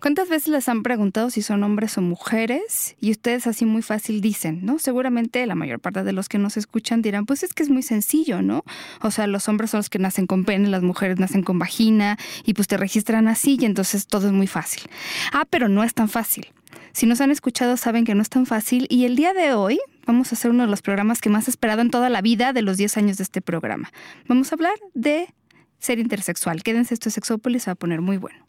¿Cuántas veces les han preguntado si son hombres o mujeres? Y ustedes así muy fácil dicen, ¿no? Seguramente la mayor parte de los que nos escuchan dirán, pues es que es muy sencillo, ¿no? O sea, los hombres son los que nacen con pene, las mujeres nacen con vagina y pues te registran así y entonces todo es muy fácil. Ah, pero no es tan fácil. Si nos han escuchado saben que no es tan fácil y el día de hoy vamos a hacer uno de los programas que más he esperado en toda la vida de los 10 años de este programa. Vamos a hablar de ser intersexual. Quédense, esto es Sexópolis, va a poner muy bueno.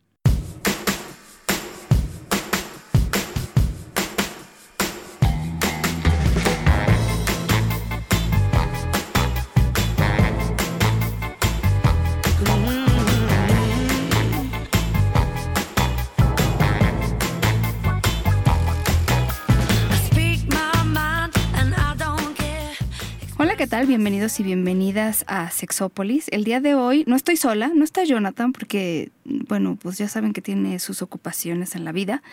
Tal? Bienvenidos y bienvenidas a Sexópolis. El día de hoy no estoy sola, no está Jonathan porque, bueno, pues ya saben que tiene sus ocupaciones en la vida.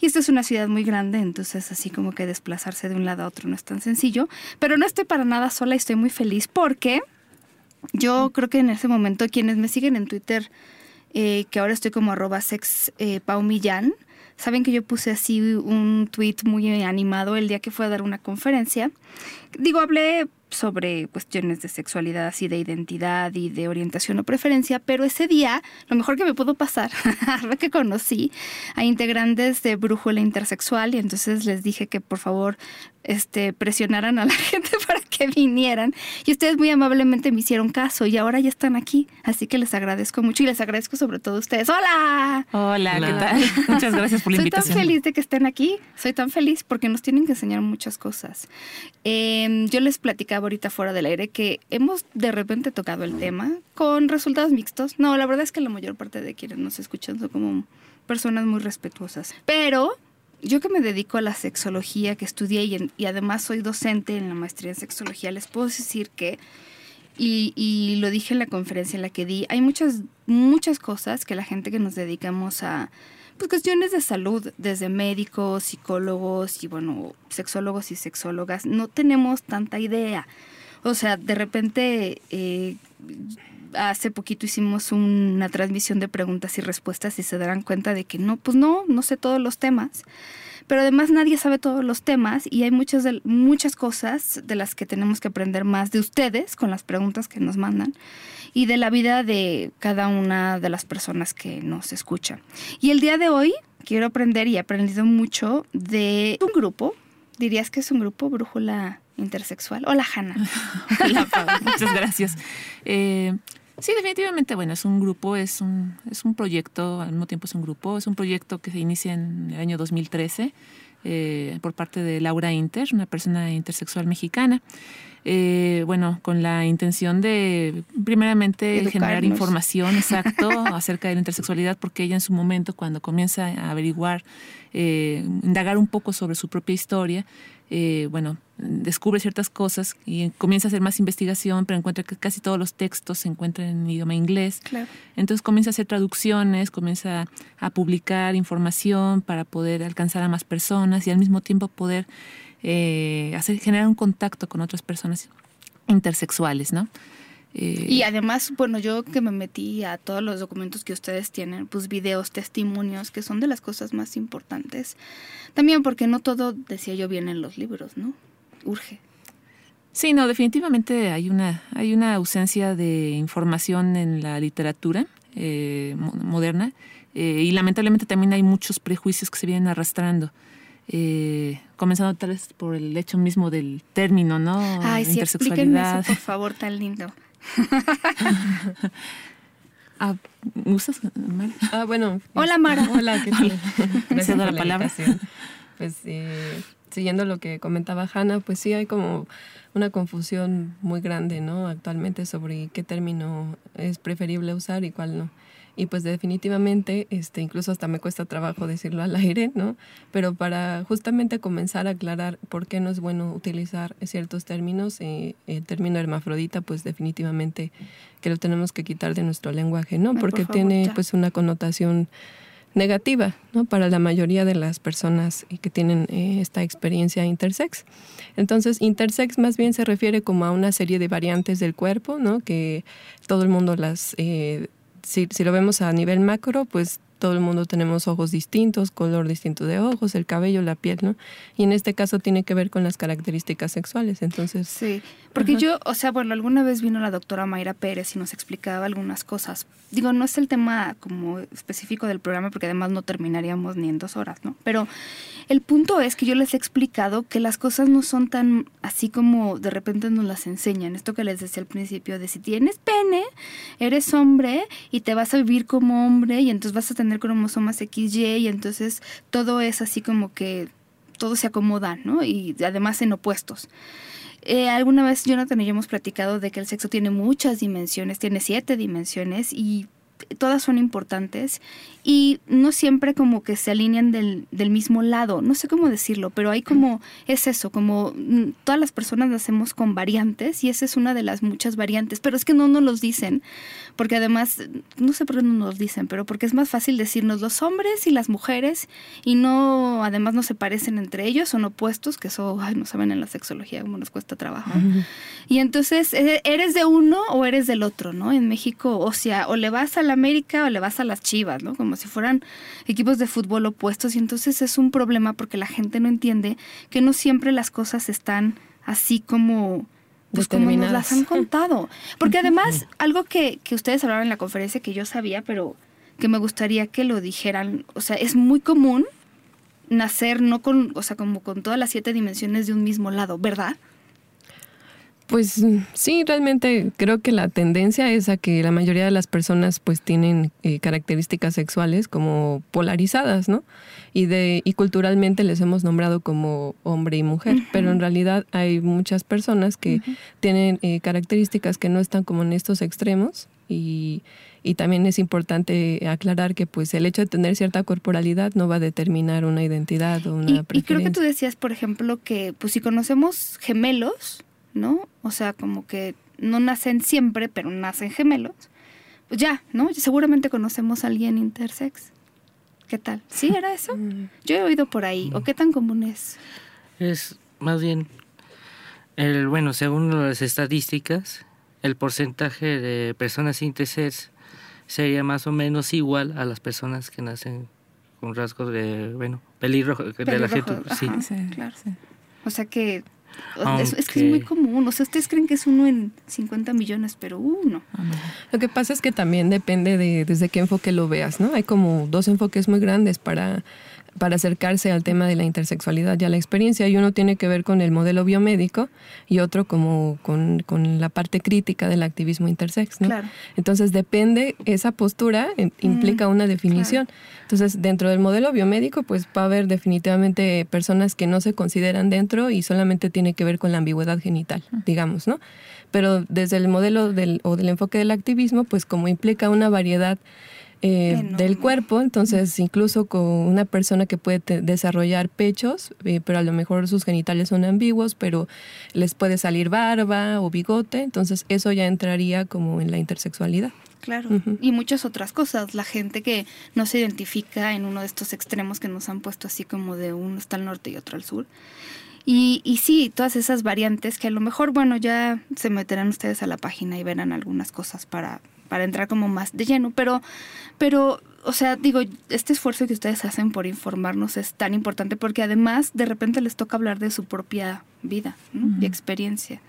Y esta es una ciudad muy grande, entonces así como que desplazarse de un lado a otro no es tan sencillo. Pero no estoy para nada sola y estoy muy feliz porque yo creo que en ese momento quienes me siguen en Twitter, eh, que ahora estoy como arroba sex eh, saben que yo puse así un tweet muy animado el día que fue a dar una conferencia. Digo, hablé sobre cuestiones de sexualidad, así de identidad y de orientación o preferencia, pero ese día lo mejor que me pudo pasar fue que conocí a integrantes de Brújula Intersexual y entonces les dije que por favor este, presionaran a la gente para que vinieran. Y ustedes muy amablemente me hicieron caso y ahora ya están aquí. Así que les agradezco mucho y les agradezco sobre todo a ustedes. ¡Hola! Hola, ¿qué tal? Muchas gracias por la invitación. Soy tan feliz de que estén aquí. Soy tan feliz porque nos tienen que enseñar muchas cosas. Em, yo les platicaba ahorita fuera del aire que hemos de repente tocado el tema con resultados mixtos. No, la verdad es que la mayor parte de quienes nos escuchan son como personas muy respetuosas. Pero yo que me dedico a la sexología, que estudié y, además soy docente en la maestría en sexología, les puedo decir que, y, lo dije en la conferencia en la que di, hay muchas, muchas cosas que la gente que nos dedicamos a pues, cuestiones de salud, desde médicos, psicólogos y bueno, sexólogos y sexólogas, no tenemos tanta idea. O sea, de repente eh, hace poquito hicimos una transmisión de preguntas y respuestas y se darán cuenta de que no, pues no, no sé todos los temas. Pero además nadie sabe todos los temas y hay muchas, muchas cosas de las que tenemos que aprender más de ustedes con las preguntas que nos mandan y de la vida de cada una de las personas que nos escuchan. Y el día de hoy quiero aprender y he aprendido mucho de un grupo. ¿Dirías que es un grupo, Brújula Intersexual? Hola, Hanna. Hola, Muchas gracias. Eh, Sí, definitivamente, bueno, es un grupo, es un, es un proyecto, al mismo tiempo es un grupo, es un proyecto que se inicia en el año 2013 eh, por parte de Laura Inter, una persona intersexual mexicana. Eh, bueno, con la intención de, primeramente, generar información, exacto, acerca de la intersexualidad, porque ella en su momento, cuando comienza a averiguar, eh, indagar un poco sobre su propia historia, eh, bueno, descubre ciertas cosas y comienza a hacer más investigación, pero encuentra que casi todos los textos se encuentran en idioma inglés. Entonces comienza a hacer traducciones, comienza a publicar información para poder alcanzar a más personas y al mismo tiempo poder eh, hacer, generar un contacto con otras personas intersexuales, ¿no? Eh, y además, bueno, yo que me metí a todos los documentos que ustedes tienen, pues videos, testimonios, que son de las cosas más importantes. También porque no todo, decía yo, viene en los libros, ¿no? Urge. Sí, no, definitivamente hay una, hay una ausencia de información en la literatura eh, moderna eh, y lamentablemente también hay muchos prejuicios que se vienen arrastrando. comenzando tal vez por el hecho mismo del término, ¿no? Ay, sí, intersexualidad. por favor, tan lindo. ah, ¿Usas, Mara? Ah, bueno. Hola, Mara. Hola, ¿qué tal? Gracias por la, palabra. Pues eh, siguiendo lo que comentaba Hanna, pues sí hay como una confusión muy grande, ¿no? Actualmente sobre qué término es preferible usar y cuál no y pues definitivamente, este, incluso hasta me cuesta trabajo decirlo al aire, ¿no? Pero para justamente comenzar a aclarar por qué no es bueno utilizar ciertos términos, eh, el término hermafrodita, pues definitivamente que lo tenemos que quitar de nuestro lenguaje, ¿no? Porque tiene pues una connotación negativa, ¿no? Para la mayoría de las personas que tienen eh, esta experiencia intersex. Entonces, intersex más bien se refiere como a una serie de variantes del cuerpo, ¿no? Que todo el mundo las eh, si, lo vemos a nivel macro, pues todo el mundo tenemos ojos distintos, color distinto de ojos, el cabello, la piel, ¿no? Y en este caso tiene que ver con las características sexuales, entonces... Sí, porque yo, o sea, bueno, alguna vez vino la doctora Mayra Pérez y nos explicaba algunas cosas. Digo, no es el tema como específico del programa porque además no terminaríamos ni en dos horas, ¿no? Pero el punto es que yo les he explicado que las cosas no son tan así como de repente nos las enseñan. Esto que les decía al principio, de si tienes pene, eres hombre y te vas a vivir como hombre y entonces vas a tener cromosomas XY y entonces todo es así como que todo se acomoda, ¿no? Y además en opuestos. Eh, alguna vez Jonathan y yo hemos platicado de que el sexo tiene muchas dimensiones, tiene siete dimensiones y todas son importantes y no siempre como que se alinean del, del, mismo lado, no sé cómo decirlo, pero hay como, es eso, como mm, todas las personas nacemos con variantes y esa es una de las muchas variantes, pero es que no nos los dicen, porque además, no sé por qué no nos los dicen, pero porque es más fácil decirnos los hombres y las mujeres y no, además no se parecen entre ellos, son opuestos, que eso, ay, no saben en la sexología cómo nos cuesta trabajo. Y entonces, eh, eres de uno o eres del otro, ¿no? En México, o sea, o le vas a la América o le vas a las Chivas, ¿no? Como si fueran equipos de fútbol opuestos y entonces es un problema porque la gente no entiende que no siempre las cosas están así como pues como nos las han contado. Porque además, algo que, que ustedes hablaron en la conferencia que yo sabía, pero que me gustaría que lo dijeran, o sea, es muy común nacer no con, o sea, como con todas las siete dimensiones de un mismo lado, ¿verdad? Pues sí, realmente creo que la tendencia es a que la mayoría de las personas pues tienen eh, características sexuales como polarizadas, ¿no? Y de y culturalmente les hemos nombrado como hombre y mujer, pero en realidad hay muchas personas que tienen eh, características que no están como en estos extremos y, y también es importante aclarar que pues el hecho de tener cierta corporalidad no va a determinar una identidad o una y, y creo que tú decías, por ejemplo, que pues si conocemos gemelos ¿no? O sea, como que no nacen siempre, pero nacen gemelos. Pues ya, ¿no? Seguramente conocemos a alguien intersex. ¿Qué tal? ¿Sí era eso? Mm. Yo he oído por ahí. ¿O qué tan común es? Es más bien, el, bueno, según las estadísticas, el porcentaje de personas intersex sería más o menos igual a las personas que nacen con rasgos de, bueno, pelirrojo, de la gente. Sí. claro. O sea que es, que es muy común. O sea, ustedes creen que es uno en 50 millones, pero uno. Lo que pasa es que también depende de desde qué enfoque lo veas, ¿no? Hay como dos enfoques muy grandes para para acercarse al tema de la intersexualidad y a la experiencia. Y uno tiene que ver con el modelo biomédico y otro como con, con la parte crítica del activismo intersex. ¿no? Claro. Entonces depende, esa postura implica una definición. Entonces dentro del modelo biomédico pues va a haber definitivamente personas que no se consideran dentro y solamente tiene que ver con la ambigüedad genital, digamos, ¿no? Pero desde el modelo del, o del enfoque del activismo pues como implica una variedad eh, del cuerpo, entonces incluso con una persona que puede desarrollar pechos, eh, pero a lo mejor sus genitales son ambiguos, pero les puede salir barba o bigote, entonces eso ya entraría como en la intersexualidad. Claro, y muchas otras cosas. La gente que no se identifica en uno de estos extremos que nos han puesto así como de uno está al norte y otro al sur. Y, y sí, todas esas variantes que a lo mejor, bueno, ya se meterán ustedes a la página y verán algunas cosas para, para entrar como más de lleno, pero, pero, o sea, digo, este esfuerzo que ustedes hacen por informarnos es tan importante porque además de repente les toca hablar de su propia vida y experiencia.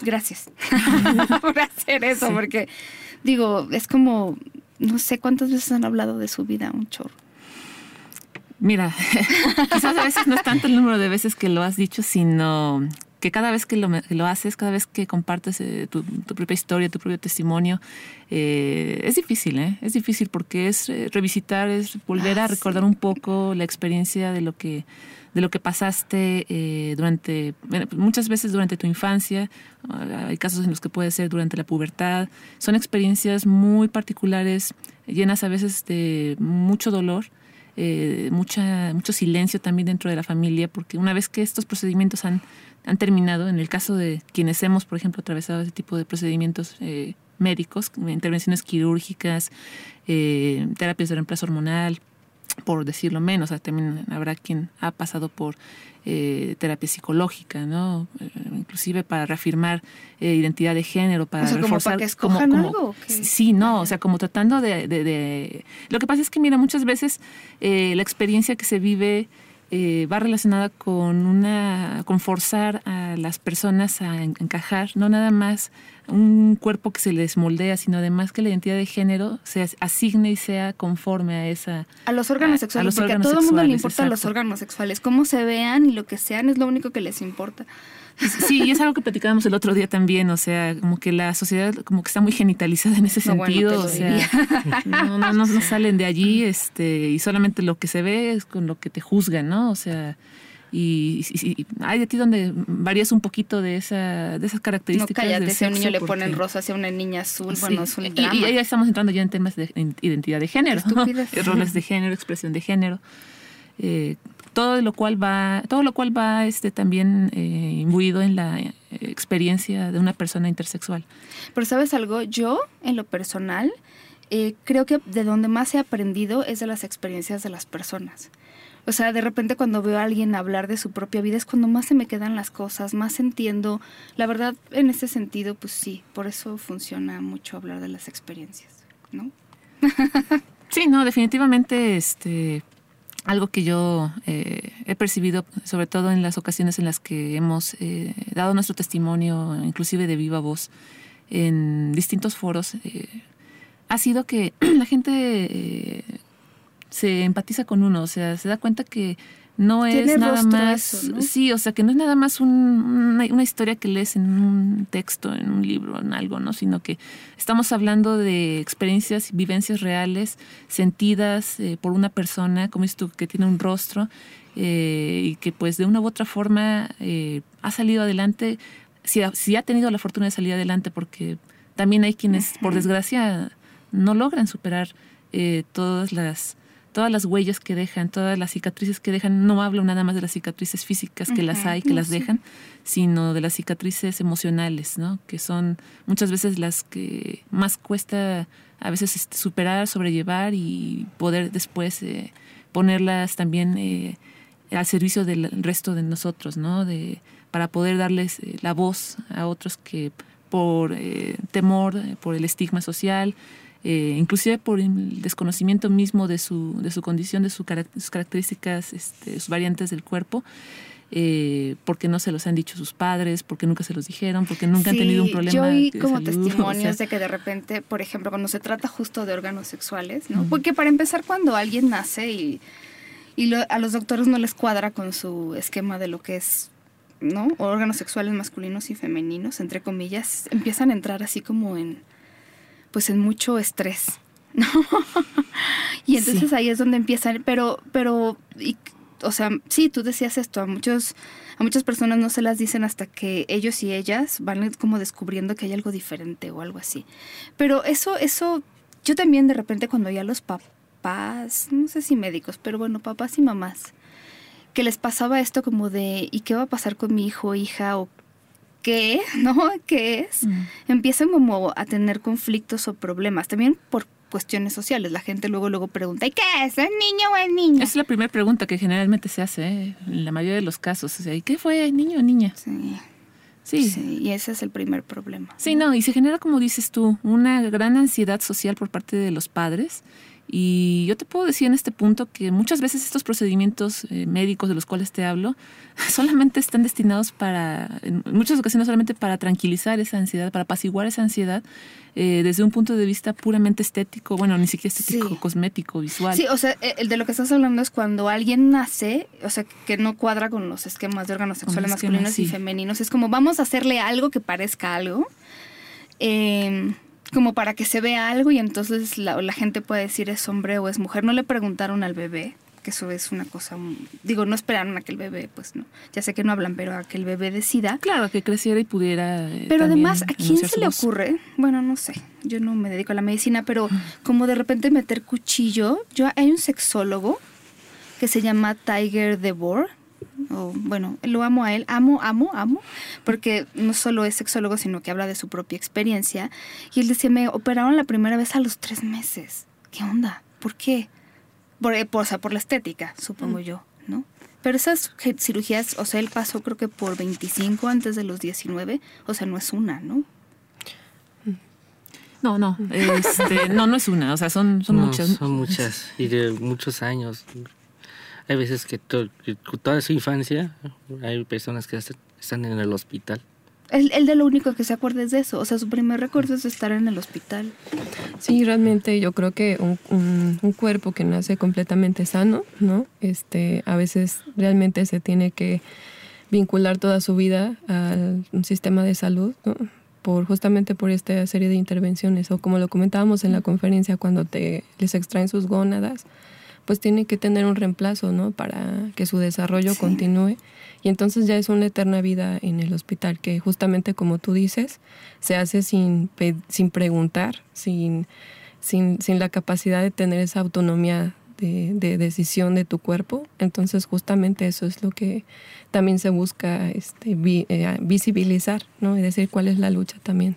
Gracias por hacer eso, porque digo, es como, no sé cuántas veces han hablado de su vida, un chorro. Mira, quizás a veces no es tanto el número de veces que lo has dicho, sino que cada vez que lo, lo haces, cada vez que compartes eh, tu, propia historia, tu propio testimonio, eh, es difícil, ¿eh? Es difícil porque es eh, revisitar, es volver a ah, recordar un poco la experiencia de lo que de lo que pasaste durante, muchas veces durante tu infancia, hay casos en los que puede ser durante la pubertad, son experiencias muy particulares, llenas a veces de mucho dolor, mucha, mucho silencio también dentro de la familia, porque una vez que estos procedimientos han han terminado, en el caso de quienes hemos, por ejemplo, atravesado ese tipo de procedimientos eh, médicos, intervenciones quirúrgicas, eh, terapias de reemplazo hormonal, por decirlo menos. también habrá quien ha pasado por eh, terapia psicológica, ¿no? Eh, inclusive para reafirmar eh, identidad de género, para o sea, reforzar. Como para que escojan como, algo, sí, no, o sea, como tratando de, de, de, Lo que pasa es que, mira, muchas veces la experiencia que se vive eh, va relacionada con una con forzar a las personas a encajar, no nada más un cuerpo que se les moldea, sino además que la identidad de género se asigne y sea conforme a esa a los órganos sexuales, porque a todo el mundo le importan los órganos sexuales, cómo se vean y lo que sean es lo único que les importa. Sí, y es algo que platicábamos el otro día también, o sea, como que la sociedad como que está muy genitalizada en ese sentido, o sea, no, no, no, salen de allí, este, y solamente lo que se ve es con lo que te juzgan, ¿no? O sea, y, hay de ti donde varías un poquito de esa de esas características. No cállate, si a un niño le ponen rosa, si a una niña azul, bueno, es un y, y, ya estamos entrando ya en temas de identidad de género, roles de género, expresión de género. Eh, todo lo cual va, todo lo cual va este, también eh, imbuido en la eh, experiencia de una persona intersexual. Pero sabes algo, yo en lo personal eh, creo que de donde más he aprendido es de las experiencias de las personas. O sea, de repente cuando veo a alguien hablar de su propia vida es cuando más se me quedan las cosas, más entiendo. La verdad, en ese sentido, pues sí, por eso funciona mucho hablar de las experiencias, ¿no? sí, no, definitivamente, este, algo que yo eh, he percibido, sobre todo en las ocasiones en las que hemos eh, dado nuestro testimonio, inclusive de viva voz, en distintos foros, eh, ha sido que la gente se empatiza con uno, o sea, se da cuenta que no es nada más, sí, o sea, que no es nada más una, historia que lees en un texto, en un libro, en algo, ¿no? Sino que estamos hablando de experiencias y vivencias reales, sentidas eh, por una persona, como dices tú, que tiene un rostro eh, y que pues de una u otra forma eh, ha salido adelante, si ha, si ha tenido la fortuna de salir adelante, porque también hay quienes, por desgracia, no logran superar todas las todas las huellas que dejan, todas las cicatrices que dejan, no hablo nada más de las cicatrices físicas que las hay, que las dejan, sino de las cicatrices emocionales, ¿no? Que son muchas veces las que más cuesta a veces este, superar, sobrellevar y poder después eh, ponerlas también eh, al servicio del resto de nosotros, ¿no? De, para poder darles eh, la voz a otros que por temor, por el estigma social, eh, inclusive por el desconocimiento mismo de su, de su condición, de sus características, este, sus variantes del cuerpo, eh, porque no se los han dicho sus padres, porque nunca se los dijeron, porque nunca han tenido un problema. Yo oí como testimonios de que de repente, por ejemplo, cuando se trata justo de órganos sexuales, ¿no? Porque para empezar, cuando alguien nace y, y a los doctores no les cuadra con su esquema de lo que es ¿no? órganos sexuales masculinos y femeninos, entre comillas, empiezan a entrar así como en pues en mucho estrés. ¿no? y entonces ahí es donde empiezan, pero, pero, o sea, sí, tú decías esto, a muchos, a muchas personas no se las dicen hasta que ellos y ellas van como descubriendo que hay algo diferente o algo así. Pero eso, eso, yo también de repente cuando a los papás, no sé si médicos, pero bueno, papás y mamás, que les pasaba esto como de, ¿y qué va a pasar con mi hijo, hija? o qué, ¿no? ¿Qué es? Mm. Empiezan como a tener conflictos o problemas, también por cuestiones sociales. La gente luego luego pregunta, ¿y qué es? ¿Es niño o es niña? es la primera pregunta que generalmente se hace ¿eh? en la mayoría de los casos. O sea, ¿y qué fue, niño o niña? Sí. Sí. sí. y ese es el primer problema. Sí, no, y se genera, como dices tú, una gran ansiedad social por parte de los padres y yo te puedo decir en este punto que muchas veces estos procedimientos eh, médicos de los cuales te hablo solamente están destinados para, en muchas ocasiones solamente para tranquilizar esa ansiedad, para apaciguar esa ansiedad eh, desde un punto de vista puramente estético, bueno, ni siquiera estético, cosmético, visual. Sí, o sea, eh, el de lo que estás hablando es cuando alguien nace, o sea, que no cuadra con los esquemas de órganos sexuales masculinos y femeninos, es como vamos a hacerle algo que parezca algo. Eh, como para que se vea algo y entonces la, la, gente puede decir es hombre o es mujer. No le preguntaron al bebé, que eso es una cosa, digo, no esperaron a que el bebé, pues no, ya sé que no hablan, pero a que el bebé decida. Claro, que creciera y pudiera. Eh, pero además, ¿a quién se le ocurre? Bueno, no sé, yo no me dedico a la medicina, pero como de repente meter cuchillo, yo hay un sexólogo que se llama Tiger DeBoer, o bueno, lo amo a él, amo, amo, amo, porque no solo es sexólogo, sino que habla de su propia experiencia. Y él decía, me operaron la primera vez a los tres meses. ¿Qué onda? ¿Por qué? por, eh, por, o sea, por la estética, supongo yo, ¿no? Pero esas cirugías, o sea, él pasó creo que por 25 antes de los 19, o sea, no es una, ¿no? No, no, este, no, no es una, o sea, son, son No, muchas. Son muchas y de muchos años. Hay veces que, to- que toda su infancia hay personas que están en el hospital. Él, él de lo único que se acuerda es de eso, o sea, su primer recuerdo es estar en el hospital. Sí, realmente yo creo que un, un- un cuerpo que nace completamente sano, ¿no? Este, a veces realmente se tiene que vincular toda su vida al un sistema de salud, ¿no? Por, justamente por esta serie de intervenciones. O como lo comentábamos en la conferencia, cuando te, les extraen sus gónadas, pues tiene que tener un reemplazo, ¿no? Para que su desarrollo Sí. continúe. Y entonces ya es una eterna vida en el hospital, que justamente como tú dices, se hace sin, sin preguntar, sin, sin, sin la capacidad de tener esa autonomía de, de decisión de tu cuerpo. Entonces justamente eso es lo que también se busca este, vi- eh, visibilizar, ¿no? Y decir cuál es la lucha también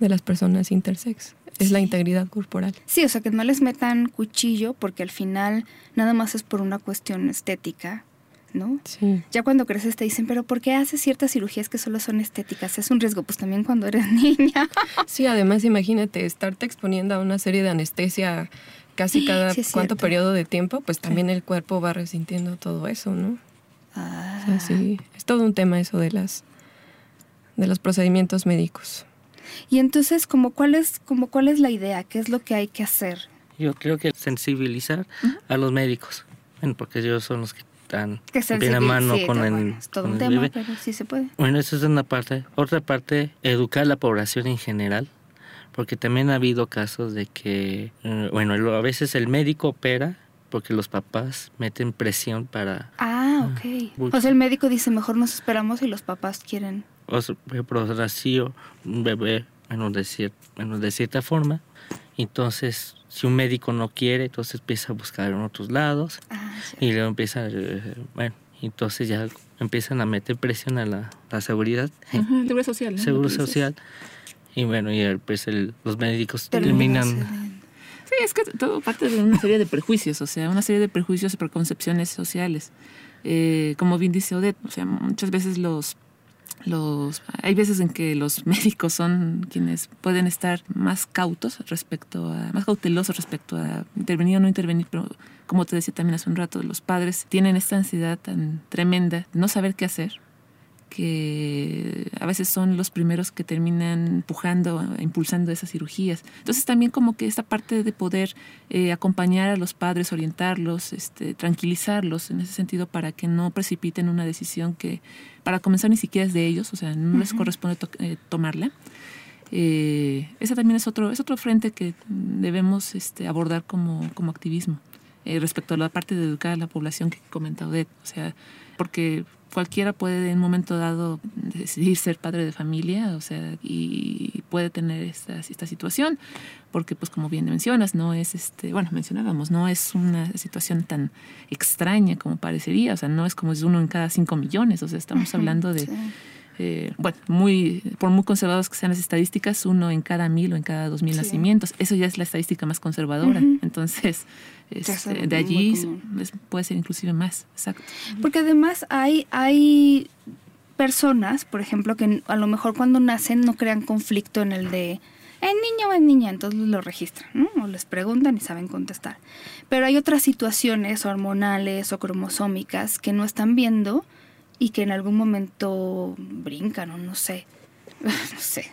de las personas intersex. Es la integridad corporal. Sí, o sea, que no les metan cuchillo porque al final nada más es por una cuestión estética, ¿no? Sí. Ya cuando creces te dicen, pero ¿por qué haces ciertas cirugías que solo son estéticas? Es un riesgo, pues también cuando eres niña. Sí, además imagínate estarte exponiendo a una serie de anestesia casi cada Sí, cuánto periodo de tiempo, pues también el cuerpo va resintiendo todo eso, ¿no? Ah. O sea, sí, es todo un tema eso de las de los procedimientos médicos. Y entonces, como cuál es, como cuál es la idea? ¿Qué es lo que hay que hacer? Yo creo que sensibilizar a los médicos, bueno, porque ellos son los que están bien a mano sí, con el, bueno, es todo con un el tema, bebé. pero sí se puede. Bueno, eso es una parte. Otra parte, educar a la población en general, porque también ha habido casos de que, eh, bueno, a veces el médico opera porque los papás meten presión para, Ah, ok. mucho. O sea, el médico dice, mejor nos esperamos y los papás quieren. O un bebé, bueno, de, cier- bueno, de cierta forma. Entonces, si un médico no quiere, entonces empieza a buscar en otros lados Ah, sí. y luego empieza, eh, bueno, entonces ya empiezan a meter presión a la, la seguridad. Ujú, Seguro social. seguro social y bueno y el, pues el- los médicos Termina terminan cediendo. Sí, es que todo parte de una serie de prejuicios, o sea, una serie de prejuicios y preconcepciones sociales. Eh, como bien dice Odette, o sea, muchas veces los, los, hay veces en que los médicos son quienes pueden estar más cautos respecto a, más cautelosos respecto a intervenir o no intervenir, pero como te decía también hace un rato, los padres tienen esta ansiedad tan tremenda de no saber qué hacer, que a veces son los primeros que terminan empujando, impulsando esas cirugías. Entonces también como que esta parte de poder eh, acompañar a los padres, orientarlos, este, tranquilizarlos en ese sentido para que no precipiten una decisión que para comenzar ni siquiera es de ellos, o sea, no les Ujú. corresponde to- eh, tomarla. Eh, ese también es otro, es otro frente que debemos este, abordar como, como activismo eh, respecto a la parte de educar a la población que comenta Odette. O sea, porque cualquiera puede en un momento dado decidir ser padre de familia, o sea, y puede tener esta, esta situación, porque pues como bien mencionas, no es este, bueno, mencionábamos, no es una situación tan extraña como parecería, o sea, no es como es uno en cada cinco millones, o sea, estamos hablando de, sí. eh, bueno, muy, por muy conservados que sean las estadísticas, uno en cada mil o en cada dos mil Sí. nacimientos. Eso ya es la estadística más conservadora. Entonces, este, de allí es- puede ser inclusive más, exacto. Porque además hay, hay personas, por ejemplo, que a lo mejor cuando nacen no crean conflicto en el de es niño o es niña, entonces lo registran, ¿no? O les preguntan y saben contestar. Pero hay otras situaciones hormonales o cromosómicas que no están viendo y que en algún momento brincan o no sé. no sé.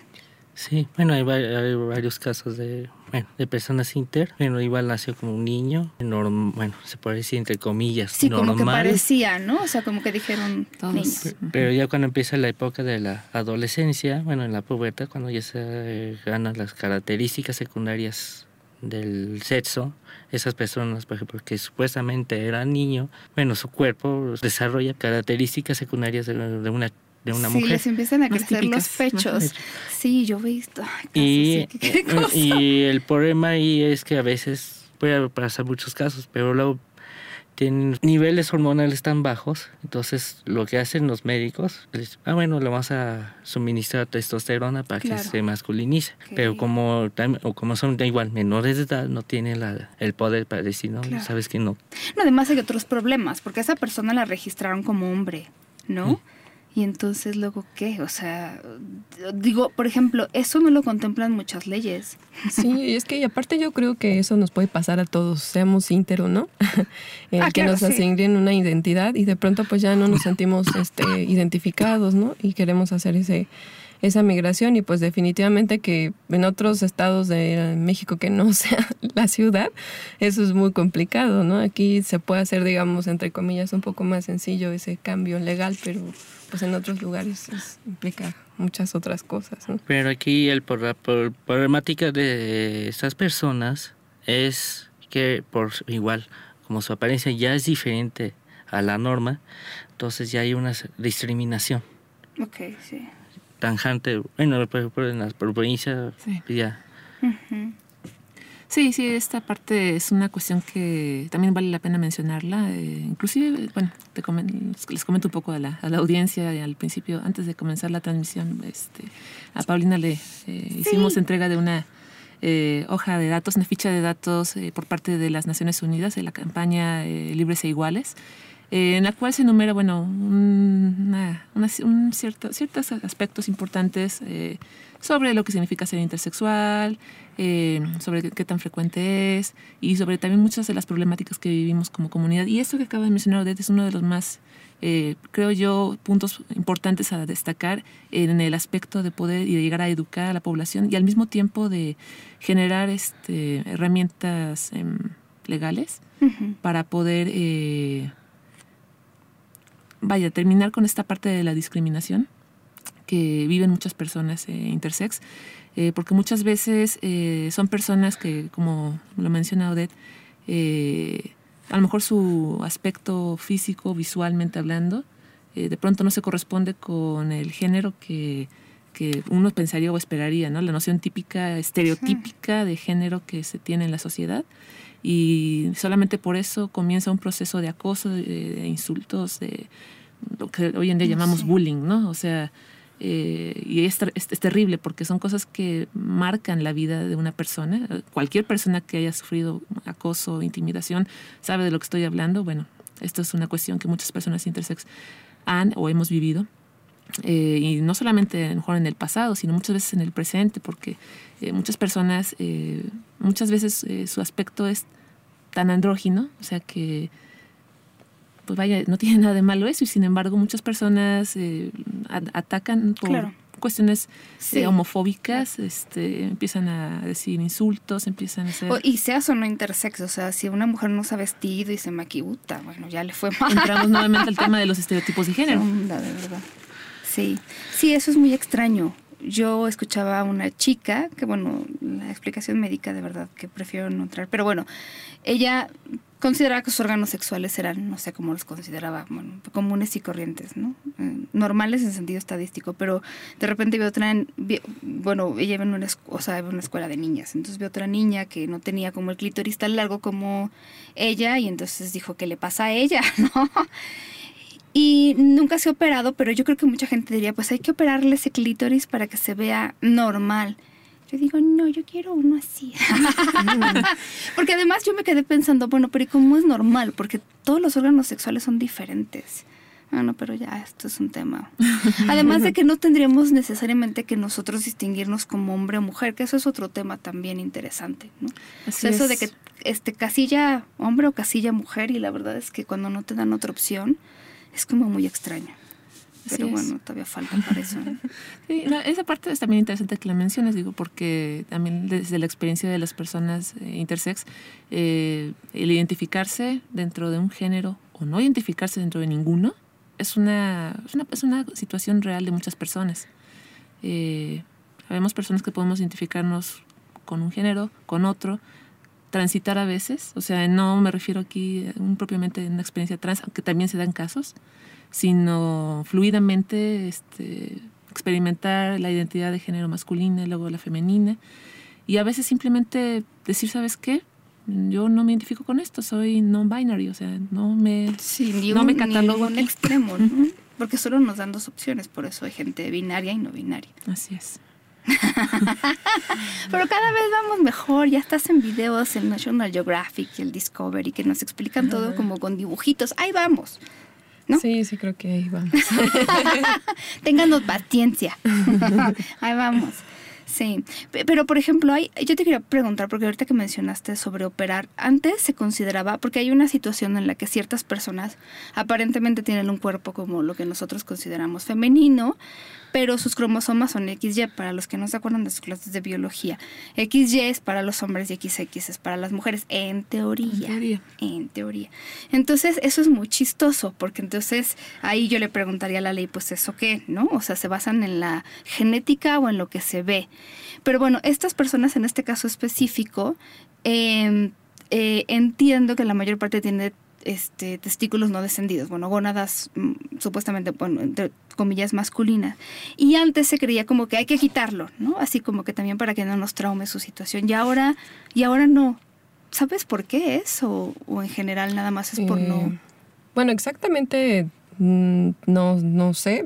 Sí bueno hay, va- hay varios casos de bueno de personas inter bueno igual nació como un niño norm- bueno se puede decir entre comillas Sí, como que parecía, ¿no? O sea, como que dijeron Todos. niño. Pe- pero ya cuando empieza la época de la adolescencia bueno en la pubertad cuando ya se eh, ganan las características secundarias del sexo esas personas por ejemplo que supuestamente eran niño bueno su cuerpo desarrolla características secundarias de, de una de una sí, mujer les empiezan a crecer los típicas, pechos. Sí, yo he visto. Y, qué eh, cosa. y el problema ahí es que a veces puede pasar muchos casos, pero luego tienen niveles hormonales tan bajos, entonces lo que hacen los médicos es, ah, bueno, le vamos a suministrar testosterona para que se masculinice, pero como, o como son da igual menores de edad, no tienen la, el poder para decir, no, sabes que no. No, además hay otros problemas, porque a esa persona la registraron como hombre, ¿no? Y entonces luego qué, o sea, digo, por ejemplo, eso no lo contemplan muchas leyes. Sí, es que aparte yo creo que eso nos puede pasar a todos, seamos ínteros, ¿no? El ah, que nos asignen una identidad y de pronto pues ya no nos sentimos este, identificados, ¿no? Y queremos hacer ese esa migración y pues definitivamente que en otros estados de México que no sea la ciudad, eso es muy complicado, ¿no? Aquí se puede hacer, digamos, entre comillas, un poco más sencillo ese cambio legal, pero pues en otros lugares implica muchas otras cosas, ¿no? Pero aquí el por la problemática de estas personas es que por igual, como su apariencia ya es diferente a la norma, entonces ya hay una discriminación. Ok, sí tanjante, bueno, en la provincia sí. ya. Sí, sí, esta parte es una cuestión que también vale la pena mencionarla. Eh, inclusive, bueno, te les comento un poco a la, a la audiencia al principio, antes de comenzar la transmisión, este, a Paulina le eh, hicimos entrega de una eh, hoja de datos, una ficha de datos por parte de las Naciones Unidas de la campaña Libres e Iguales. Eh, en la cual se enumera, bueno, un cierto, ciertos aspectos importantes eh, sobre lo que significa ser intersexual, eh, sobre qué, tan frecuente es y sobre también muchas de las problemáticas que vivimos como comunidad. Y esto que acaba de mencionar Odette es uno de los más, creo yo, puntos importantes a destacar en el aspecto de poder y de llegar a educar a la población y al mismo tiempo de generar este, herramientas em, legales para poder vaya, terminar con esta parte de la discriminación que viven muchas personas eh, intersex, eh, porque muchas veces eh, son personas que, como lo menciona Odette, a lo mejor su aspecto físico, visualmente hablando, de pronto no se corresponde con el género que, que uno pensaría o esperaría, ¿no? La noción típica, estereotípica de género que se tiene en la sociedad y solamente por eso comienza un proceso de acoso, de, insultos, de lo que hoy en día llamamos bullying, ¿no? O sea, eh, y es, es, terrible porque son cosas que marcan la vida de una persona. Cualquier persona que haya sufrido acoso, intimidación, sabe de lo que estoy hablando. Bueno, esto es una cuestión que muchas personas intersex han o hemos vivido. Eh, y no solamente a lo mejor en el pasado, sino muchas veces en el presente, porque eh, muchas personas, eh, muchas veces su aspecto es tan andrógino, o sea que, pues vaya, no tiene nada de malo eso, y sin embargo muchas personas atacan por cuestiones homofóbicas, este, empiezan a decir insultos, empiezan a hacer... y seas o no intersex, o sea, si una mujer no se ha vestido y se maquibuta, bueno, ya le fue mal. Entramos nuevamente al tema de los estereotipos de género. de verdad. Sí, sí, eso es muy extraño. Yo escuchaba a una chica, que bueno, la explicación médica de verdad que prefiero no entrar, pero bueno, ella consideraba que sus órganos sexuales eran, no sé cómo los consideraba, bueno, comunes y corrientes, ¿no? Eh, normales en sentido estadístico, pero de repente vio otra, bueno, ella iba en una, o sea, en una escuela de niñas, entonces vio otra niña que no tenía como el clítoris tan largo como ella y entonces dijo, ¿qué le pasa a ella? ¿no? Y nunca se ha operado, pero yo creo que mucha gente diría, pues hay que operarle ese clítoris para que se vea normal. Yo digo, no, yo quiero uno así. Porque además yo me quedé pensando, bueno, pero ¿y cómo es normal? Porque todos los órganos sexuales son diferentes. Ah, no, pero ya, esto es un tema. Además de que no tendríamos necesariamente que nosotros distinguirnos como hombre o mujer, que eso es otro tema también interesante, ¿no? eso de que este casilla hombre o casilla mujer, y la verdad es que cuando no te dan otra opción, es como muy extraño. Pero bueno, todavía falta para eso. Sí, esa parte es también interesante que la menciones, digo, porque también desde la experiencia de las personas eh, intersex, eh, el identificarse dentro de un género o no identificarse dentro de ninguno es una, es una, es una situación real de muchas personas. Eh, Habemos personas que podemos identificarnos con un género, con otro, transitar a veces, o sea, no me refiero aquí un, propiamente a una experiencia trans, aunque también se dan casos, sino fluidamente este, experimentar la identidad de género masculina y luego la femenina, y a veces simplemente decir, ¿sabes qué? yo no me identifico con esto, soy non-binary, o sea, no me, Sí, ni no un, me catalogo aquí. extremo, ¿no? Porque solo nos dan dos opciones, por eso hay gente binaria y no binaria. Así es. Pero cada vez vamos mejor, ya estás en videos en National Geographic y el Discovery que nos explican todo como con dibujitos. Ahí vamos. ¿No? Sí, sí, creo que ahí vamos. Ténganos paciencia. Ahí vamos. Sí, Pe- pero por ejemplo, hay, yo te quería preguntar, porque ahorita que mencionaste sobre operar, antes se consideraba, porque hay una situación en la que ciertas personas aparentemente tienen un cuerpo como lo que nosotros consideramos femenino, pero sus cromosomas son XY, para los que no se acuerdan de sus clases de biología. XY es para los hombres y XX es para las mujeres, en teoría. En teoría. En teoría. Entonces, eso es muy chistoso, porque entonces ahí yo le preguntaría a la ley, pues eso qué, ¿no? O sea, se basan en la genética o en lo que se ve. Pero bueno, estas personas en este caso específico, eh, eh, entiendo que la mayor parte tiene este, testículos no descendidos, bueno, gónadas mm, supuestamente, bueno, entre comillas, masculinas. Y antes se creía como que hay que quitarlo, ¿no? Así como que también para que no nos traume su situación. Y ahora, y ahora no. ¿Sabes por qué es? ¿O, o en general nada más es por Eh, no? Bueno, exactamente mm, no, no sé.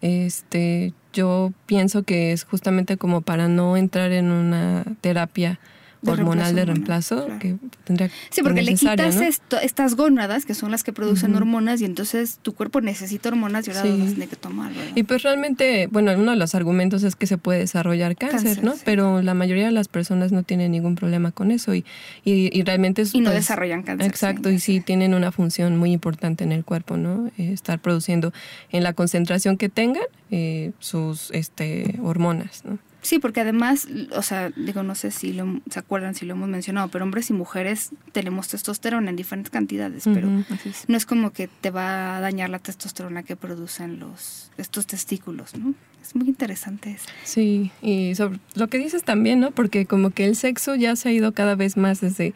Este, yo pienso que es justamente como para no entrar en una terapia De hormonal de reemplazo que tendría Sí, porque le quitas ¿no? esto, estas gónadas, que son las que producen hormonas, y entonces tu cuerpo necesita hormonas y ahora Sí. las tiene que tomar, ¿verdad? Y pues realmente, bueno, uno de los argumentos es que se puede desarrollar cáncer, Cáncer, ¿no? sí. Pero la mayoría de las personas no tienen ningún problema con eso y, y, y realmente es... Y no pues, desarrollan cáncer. Exacto, sí, y sí tienen una función muy importante en el cuerpo, ¿no? Eh, estar produciendo en la concentración que tengan eh, sus este, hormonas, ¿no? Sí, porque además, o sea, digo, no sé si lo, se acuerdan si lo hemos mencionado, pero hombres y mujeres tenemos testosterona en diferentes cantidades, pero es. no es como que te va a dañar la testosterona que producen los estos testículos, ¿no? Es muy interesante eso. Sí, y sobre lo que dices también, ¿no? Porque como que el sexo ya se ha ido cada vez más desde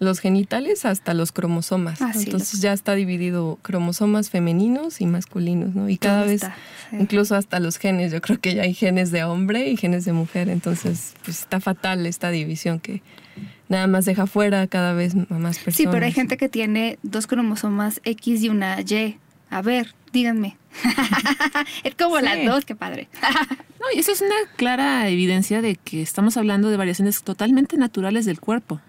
los genitales hasta los cromosomas. Entonces los- ya está dividido cromosomas femeninos y masculinos, ¿no? Y cada vez, está, incluso hasta los genes, yo creo que ya hay genes de hombre y genes de mujer. Entonces, pues está fatal esta división que nada más deja fuera cada vez a más personas. Sí, pero hay gente que tiene dos cromosomas X y una Y. A ver, díganme. es como Sí. las dos, qué padre. No, y eso es una clara evidencia de que estamos hablando de variaciones totalmente naturales del cuerpo.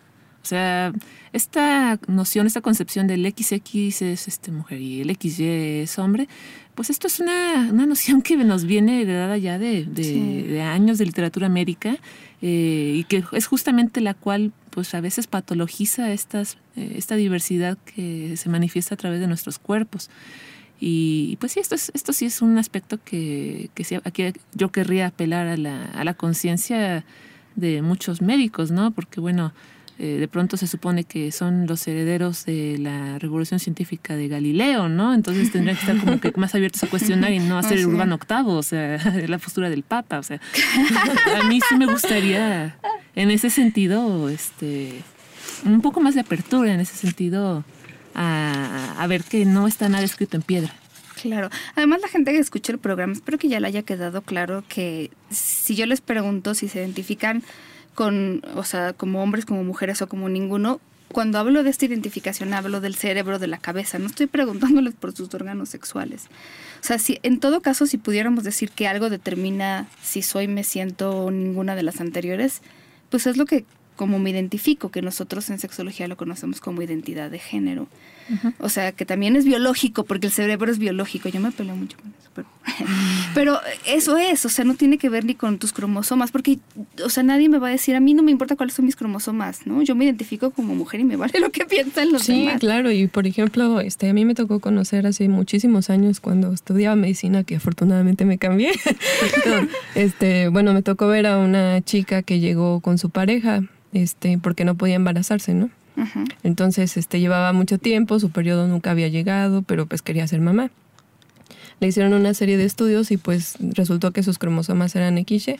O sea, esta noción, esta concepción del XX es este, mujer y el XY es hombre, pues esto es una, una noción que nos viene heredada ya de, de- Sí. de años de literatura médica eh, y que es justamente la cual pues a veces patologiza estas, eh, esta diversidad que se manifiesta a través de nuestros cuerpos. Y pues sí, esto, es, esto sí es un aspecto que, que sí, aquí yo querría apelar a la, a la conciencia de muchos médicos, ¿no? Porque bueno, eh, de pronto se supone que son los herederos de la revolución científica de Galileo, ¿no? Entonces tendrían que estar como que más abiertos a cuestionar y no hacer el urbano octavo, o sea, la postura del Papa, o sea. A mí sí me gustaría, en ese sentido, este, un poco más de apertura en ese sentido a, a ver que no está nada escrito en piedra. Claro. Además, la gente que escucha el programa, espero que ya le haya quedado claro que si yo les pregunto si se identifican con, o sea, como hombres, como mujeres o como ninguno, cuando hablo de esta identificación hablo del cerebro, de la cabeza, no estoy preguntándoles por sus órganos sexuales. O sea, si en todo caso, si pudiéramos decir que algo determina si soy, me siento o ninguna de las anteriores, pues es lo que como me identifico, que nosotros en sexología lo conocemos como identidad de género. O sea, que también es biológico, porque el cerebro es biológico. Yo me peleo mucho con eso. Pero, pero eso es, o sea, no tiene que ver ni con tus cromosomas, porque, o sea, nadie me va a decir, a mí no me importa cuáles son mis cromosomas, ¿no? Yo me identifico como mujer y me vale lo que piensan los Sí, demás. claro, y por ejemplo, este, a mí me tocó conocer hace muchísimos años cuando estudiaba medicina, que afortunadamente me cambié. este, bueno, me tocó ver a una chica que llegó con su pareja, este, porque no podía embarazarse, ¿no? Entonces, este, llevaba mucho tiempo, su periodo nunca había llegado, pero pues quería ser mamá. Le hicieron una serie de estudios y pues resultó que sus cromosomas eran XY.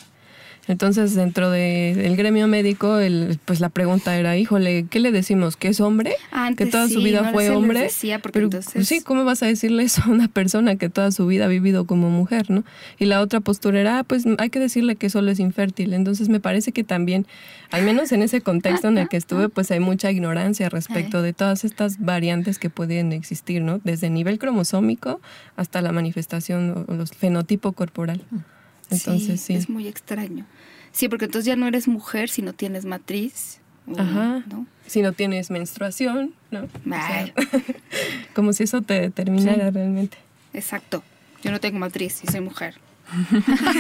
Entonces, dentro del gremio médico, el, pues la pregunta era, híjole, ¿qué le decimos? ¿Que es hombre? Antes que toda su vida no fue se les hombre. decía porque Pero, entonces- pues sí, ¿cómo vas a decirle eso a una persona que toda su vida ha vivido como mujer, no? Y la otra postura era, ah, pues hay que decirle que solo es infértil. Entonces, me parece que también, al menos en ese contexto en el que estuve, pues hay mucha ignorancia respecto de todas estas variantes que pueden existir, ¿no? Desde nivel cromosómico hasta la manifestación o los fenotipo corporal. Entonces, sí. Es muy extraño. Sí, porque entonces ya no eres mujer si no tienes matriz. o- Ajá. ¿no? Si no tienes menstruación, ¿no? O sea, Ay, como si eso te determinara realmente. exacto. Yo no tengo matriz y soy mujer.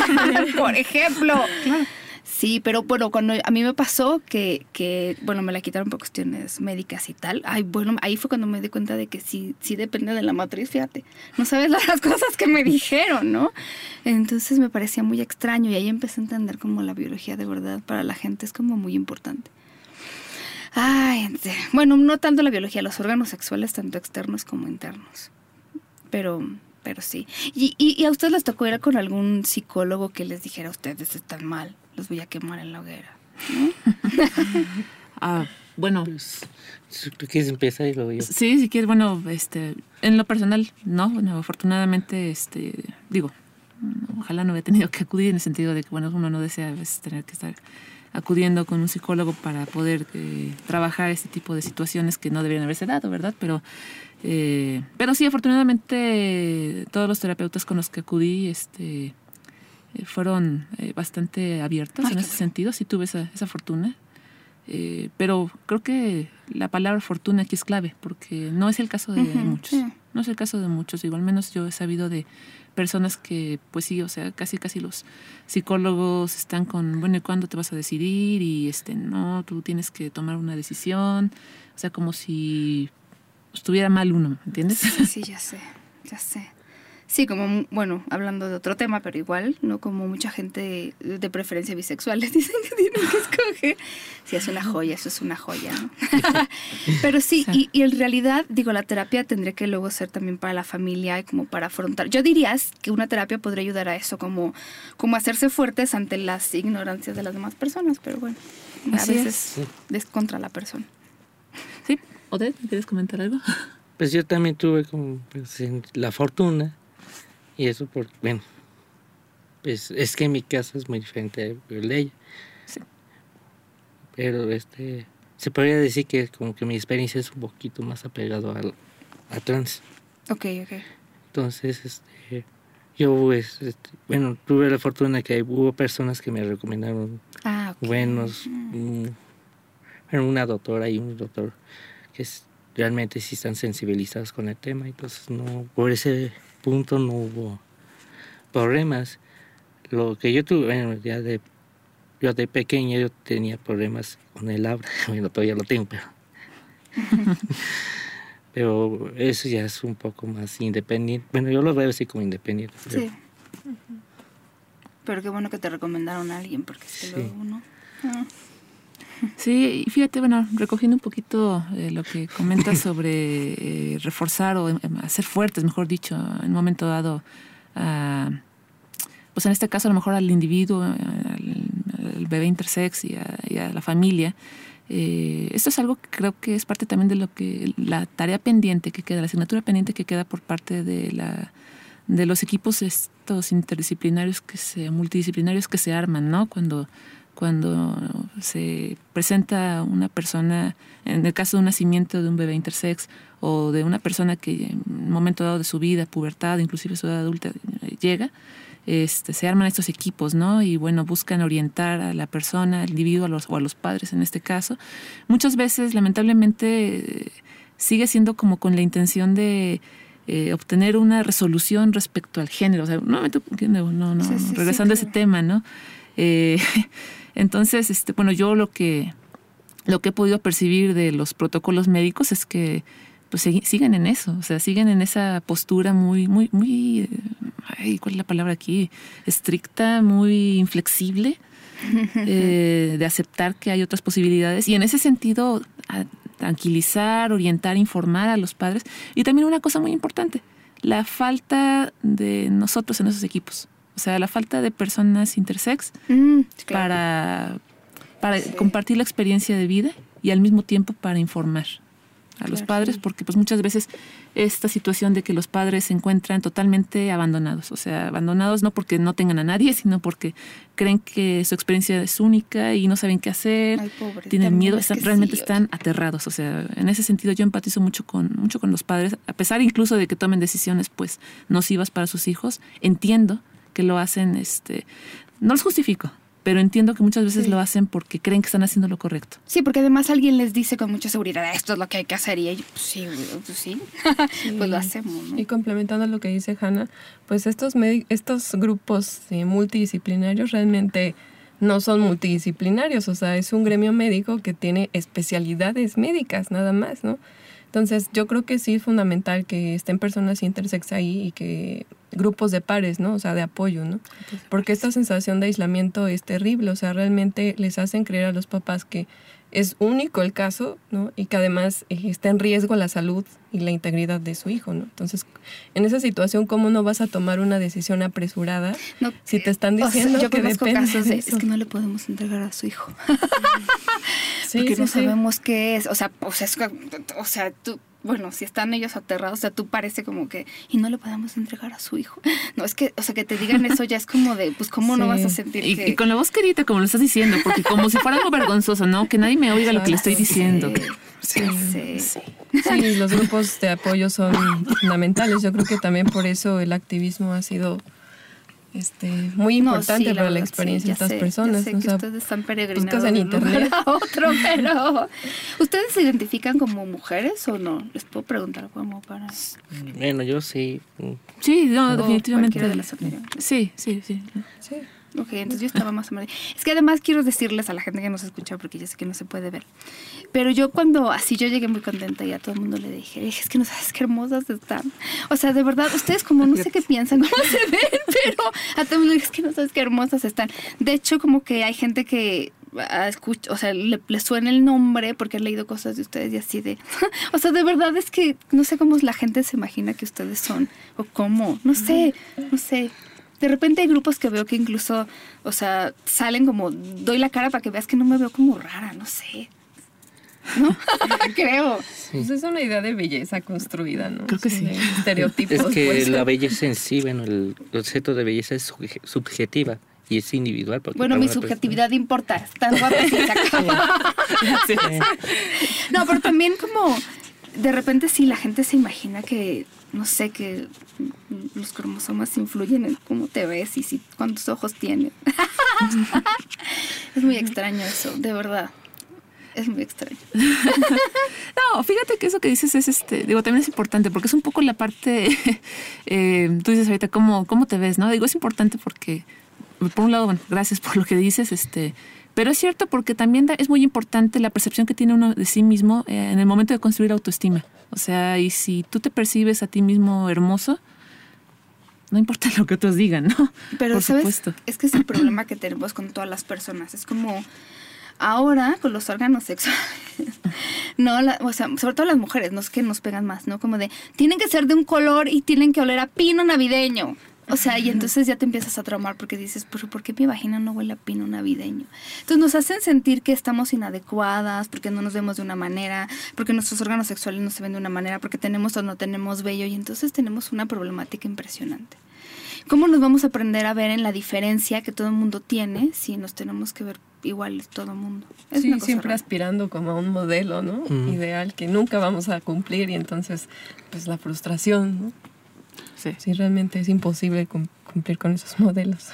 Por ejemplo. Sí, pero bueno, cuando a mí me pasó que, que, bueno, me la quitaron por cuestiones médicas y tal. Ay, bueno, ahí fue cuando me di cuenta de que sí, sí depende de la matriz, fíjate. No sabes las cosas que me dijeron, ¿no? Entonces me parecía muy extraño y ahí empecé a entender como la biología de verdad para la gente es como muy importante. Ay, bueno, no tanto la biología, los órganos sexuales, tanto externos como internos. Pero, pero sí. ¿Y, y, y a ustedes les tocó ir con algún psicólogo que les dijera, ustedes están mal, los voy a quemar en la hoguera? Ah, bueno, Pues, si tú quieres empezar y luego yo. Sí, si quieres, bueno, este, en lo personal, no, bueno, afortunadamente, este, digo, ojalá no hubiera tenido que acudir en el sentido de que, bueno, uno no desea a veces tener que estar acudiendo con un psicólogo para poder eh, trabajar este tipo de situaciones que no deberían haberse dado, ¿verdad? Pero, eh, pero sí, afortunadamente, todos los terapeutas con los que acudí, este, eh, fueron eh, bastante abiertos Ay, en ese sentido, sí tuve esa, esa fortuna. Eh, pero creo que la palabra fortuna aquí es clave, porque no es el caso de muchos. No es el caso de muchos. Digo, al menos yo he sabido de personas que, pues sí, o sea, casi casi los psicólogos están con, bueno, ¿y cuándo te vas a decidir? Y este, no, tú tienes que tomar una decisión. O sea, como si estuviera mal uno, ¿me entiendes? Sí, sí, ya sé, ya sé. Sí, como, bueno, hablando de otro tema, pero igual, ¿no? Como mucha gente de preferencia bisexual les dicen que tienen que escoger. Sí, es una joya, eso es una joya, ¿no? pero sí, y, y en realidad, digo, la terapia tendría que luego ser también para la familia y como para afrontar. Yo diría que una terapia podría ayudar a eso, como, como hacerse fuertes ante las ignorancias de las demás personas, pero bueno, a Así veces es contra la persona. Sí, Odette, ¿quieres comentar algo? Pues yo también tuve como pues, la fortuna y eso por, bueno, pues es que mi caso es muy diferente al de ella. Sí. Pero este, se podría decir que como que mi experiencia es un poquito más apegado al, a trans. Ok, ok. Entonces, este, yo pues, este, bueno, tuve la fortuna que hubo personas que me recomendaron Ah, ok. buenos, mm, bueno, una doctora y un doctor que es- realmente sí están sensibilizados con el tema, entonces no, por ese punto no hubo problemas. Lo que yo tuve, bueno, ya de, yo de pequeña yo tenía problemas con el habla, bueno, todavía lo tengo, pero... pero eso ya es un poco más independiente. Bueno, yo lo veo así como independiente. pero- Sí. Pero qué bueno que te recomendaron a alguien, porque es que Sí. luego uno... Ah. Sí, y fíjate, bueno, recogiendo un poquito eh, lo que comentas sobre eh, reforzar o em, hacer fuertes, mejor dicho, en un momento dado, a, pues en este caso a lo mejor al individuo, al, al bebé intersex y a, y a la familia. Eh, esto es algo que creo que es parte también de lo que la tarea pendiente que queda, la asignatura pendiente que queda por parte de la de los equipos estos interdisciplinarios que se multidisciplinarios que se arman, ¿no? Cuando cuando se presenta una persona, en el caso de un nacimiento de un bebé intersex o de una persona que en un momento dado de su vida, pubertad, inclusive su edad adulta, eh, llega, este, se arman estos equipos, ¿no? Y bueno, buscan orientar a la persona, al individuo a los, o a los padres en este caso. Muchas veces, lamentablemente, eh, sigue siendo como con la intención de eh, obtener una resolución respecto al género. O sea, no, no, no, Sí, sí, regresando a ese tema, ¿no? Eh, entonces, este, bueno, yo lo que, lo que he podido percibir de los protocolos médicos es que pues siguen en eso, o sea, siguen en esa postura muy, muy, muy, ay, ¿cuál es la palabra aquí? Estricta, muy inflexible, eh, de aceptar que hay otras posibilidades y en ese sentido a- tranquilizar, orientar, informar a los padres y también una cosa muy importante, la falta de nosotros en esos equipos. O sea, la falta de personas intersex Mm, claro. para, para Sí. compartir la experiencia de vida y al mismo tiempo para informar a los padres, porque pues muchas veces esta situación de que los padres se encuentran totalmente abandonados, o sea, abandonados no porque no tengan a nadie, sino porque creen que su experiencia es única y no saben qué hacer, Ay, pobre, tienen miedo, es están- que realmente sí, están aterrados, o sea, en ese sentido yo empatizo mucho con mucho con los padres, a pesar incluso de que tomen decisiones pues nocivas para sus hijos, entiendo que lo hacen este no los justifico, pero entiendo que muchas veces Sí. lo hacen porque creen que están haciendo lo correcto. Sí, porque además alguien les dice con mucha seguridad, esto es lo que hay que hacer, y ellos, pues sí, pues sí, pues lo hacemos, ¿no? Y complementando lo que dice Hanna, pues estos, estos grupos eh, multidisciplinarios realmente no son multidisciplinarios, o sea, es un gremio médico que tiene especialidades médicas nada más, ¿no? Entonces, yo creo que sí es fundamental que estén personas intersex ahí y que grupos de pares, ¿no? O sea, de apoyo, ¿no? Porque esta sensación de aislamiento es terrible, o sea, realmente les hacen creer a los papás que es único el caso, ¿no? Y que además eh, está en riesgo la salud y la integridad de su hijo, ¿no? Entonces, en esa situación, ¿cómo no vas a tomar una decisión apresurada No, si te están o sea, diciendo yo que depende casos de de, eso? es que no le podemos entregar a su hijo. Sí, porque sí, no sí. sabemos qué es. O sea, o sea, es que- o sea, tú, bueno, si están ellos aterrados, o sea, tú parece como que, y no le podemos entregar a su hijo. No, es que, o sea, que te digan eso ya es como de, pues, ¿cómo no vas a sentir Y, que... y con la voz querida, como lo estás diciendo, porque como si fuera algo vergonzoso, ¿no? Que nadie me oiga lo que le estoy diciendo. Sí, sí. Sí, los grupos de apoyo son fundamentales. Yo creo que también por eso el activismo ha sido este, muy No, importante sí, la para la verdad, experiencia sí, de ya estas sé, ya personas. sé o que sea, ustedes están peregrinando buscas en internet. a otro, pero ¿ustedes se identifican como mujeres o no? Les puedo preguntar como para Bueno, yo sí. Sí, no, o definitivamente. de las. Sí, sí, sí. sí. Ok, entonces yo estaba más o menos. Es que además quiero decirles a la gente que nos escucha, porque ya sé que no se puede ver. Pero yo cuando así yo llegué muy contenta y a todo el mundo le dije, es que no sabes qué hermosas están. O sea, de verdad, ustedes como no sé qué piensan, cómo se ven, pero a todo el mundo le dije, es que no sabes qué hermosas están. De hecho, como que hay gente que ah, escucha, o sea, le, le suena el nombre porque han leído cosas de ustedes y así de... o sea, de verdad es que no sé cómo la gente se imagina que ustedes son o cómo, no sé, no sé. De repente hay grupos que veo que incluso, o sea, salen como, doy la cara para que veas que no me veo como rara, no sé. ¿No? Creo. Pues es una idea de belleza construida, ¿no? Creo que sí. Estereotipos. Es que pues. la belleza en sí, bueno, el concepto de belleza es subje- subjetiva y es individual. porque Bueno, mi una persona- subjetividad importa. Y se acaba. No, pero también como de repente sí la gente se imagina que, no sé, que los cromosomas influyen en cómo te ves y si cuántos ojos tienes. es muy extraño eso, de verdad. Es muy extraño. No, fíjate que eso que dices es este, digo, también es importante porque es un poco la parte, eh, tú dices ahorita cómo, cómo te ves, ¿no? Digo, es importante porque, por un lado, bueno, gracias por lo que dices, este, pero es cierto porque también da- es muy importante la percepción que tiene uno de sí mismo eh, en el momento de construir autoestima. O sea, y si tú te percibes a ti mismo hermoso, no importa lo que otros digan, ¿no? Pero, por ¿sabes? supuesto. Es que es el problema que tenemos con todas las personas. Es como ahora con los órganos sexuales. No, la- o sea, sobre todo las mujeres, no es que nos pegan más, ¿no? Como de, tienen que ser de un color y tienen que oler a pino navideño. O sea, y entonces ya te empiezas a traumar porque dices, pero ¿por qué mi vagina no huele a pino navideño? Entonces nos hacen sentir que estamos inadecuadas, porque no nos vemos de una manera, porque nuestros órganos sexuales no se ven de una manera, porque tenemos o no tenemos vello, y entonces tenemos una problemática impresionante. ¿Cómo nos vamos a aprender a ver en la diferencia que todo el mundo tiene si nos tenemos que ver iguales todo el mundo? Es Sí, una cosa siempre rara. aspirando como a un modelo, ¿no? Ujú. Ideal que nunca vamos a cumplir y entonces, pues la frustración, ¿no? Sí. Sí, realmente es imposible cum- cumplir con esos modelos.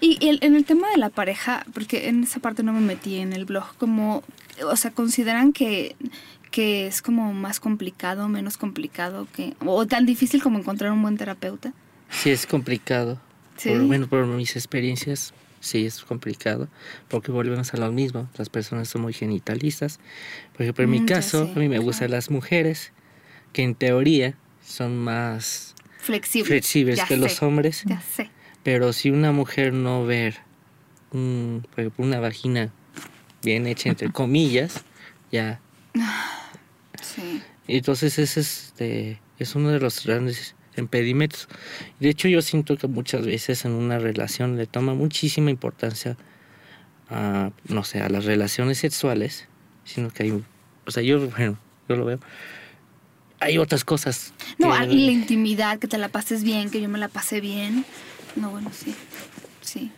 Y el- en el tema de la pareja, porque en esa parte no me metí en el blog, como, o sea, consideran que, que es como más complicado, menos complicado, que, o tan difícil como encontrar un buen terapeuta. Sí, es complicado. Sí. Por, bueno, por mis experiencias, sí es complicado. Porque volvemos a lo mismo. Las personas son muy genitalistas. Por ejemplo, en mi Mm, caso, sé, a mí me gustan las mujeres que en teoría son más Flexible. flexibles Ya que sé, los hombres. Ya sé. Pero si una mujer no ver un, una vagina bien hecha, entre comillas, ya. Sí. Entonces ese es, este, es uno de los grandes impedimentos. De hecho, yo siento que muchas veces en una relación le toma muchísima importancia a, no sé, a las relaciones sexuales, sino que hay, o sea, yo, bueno, yo lo veo. Hay otras cosas. No, que- la intimidad, que te la pases bien, que yo me la pasé bien. No, bueno, sí. Sí.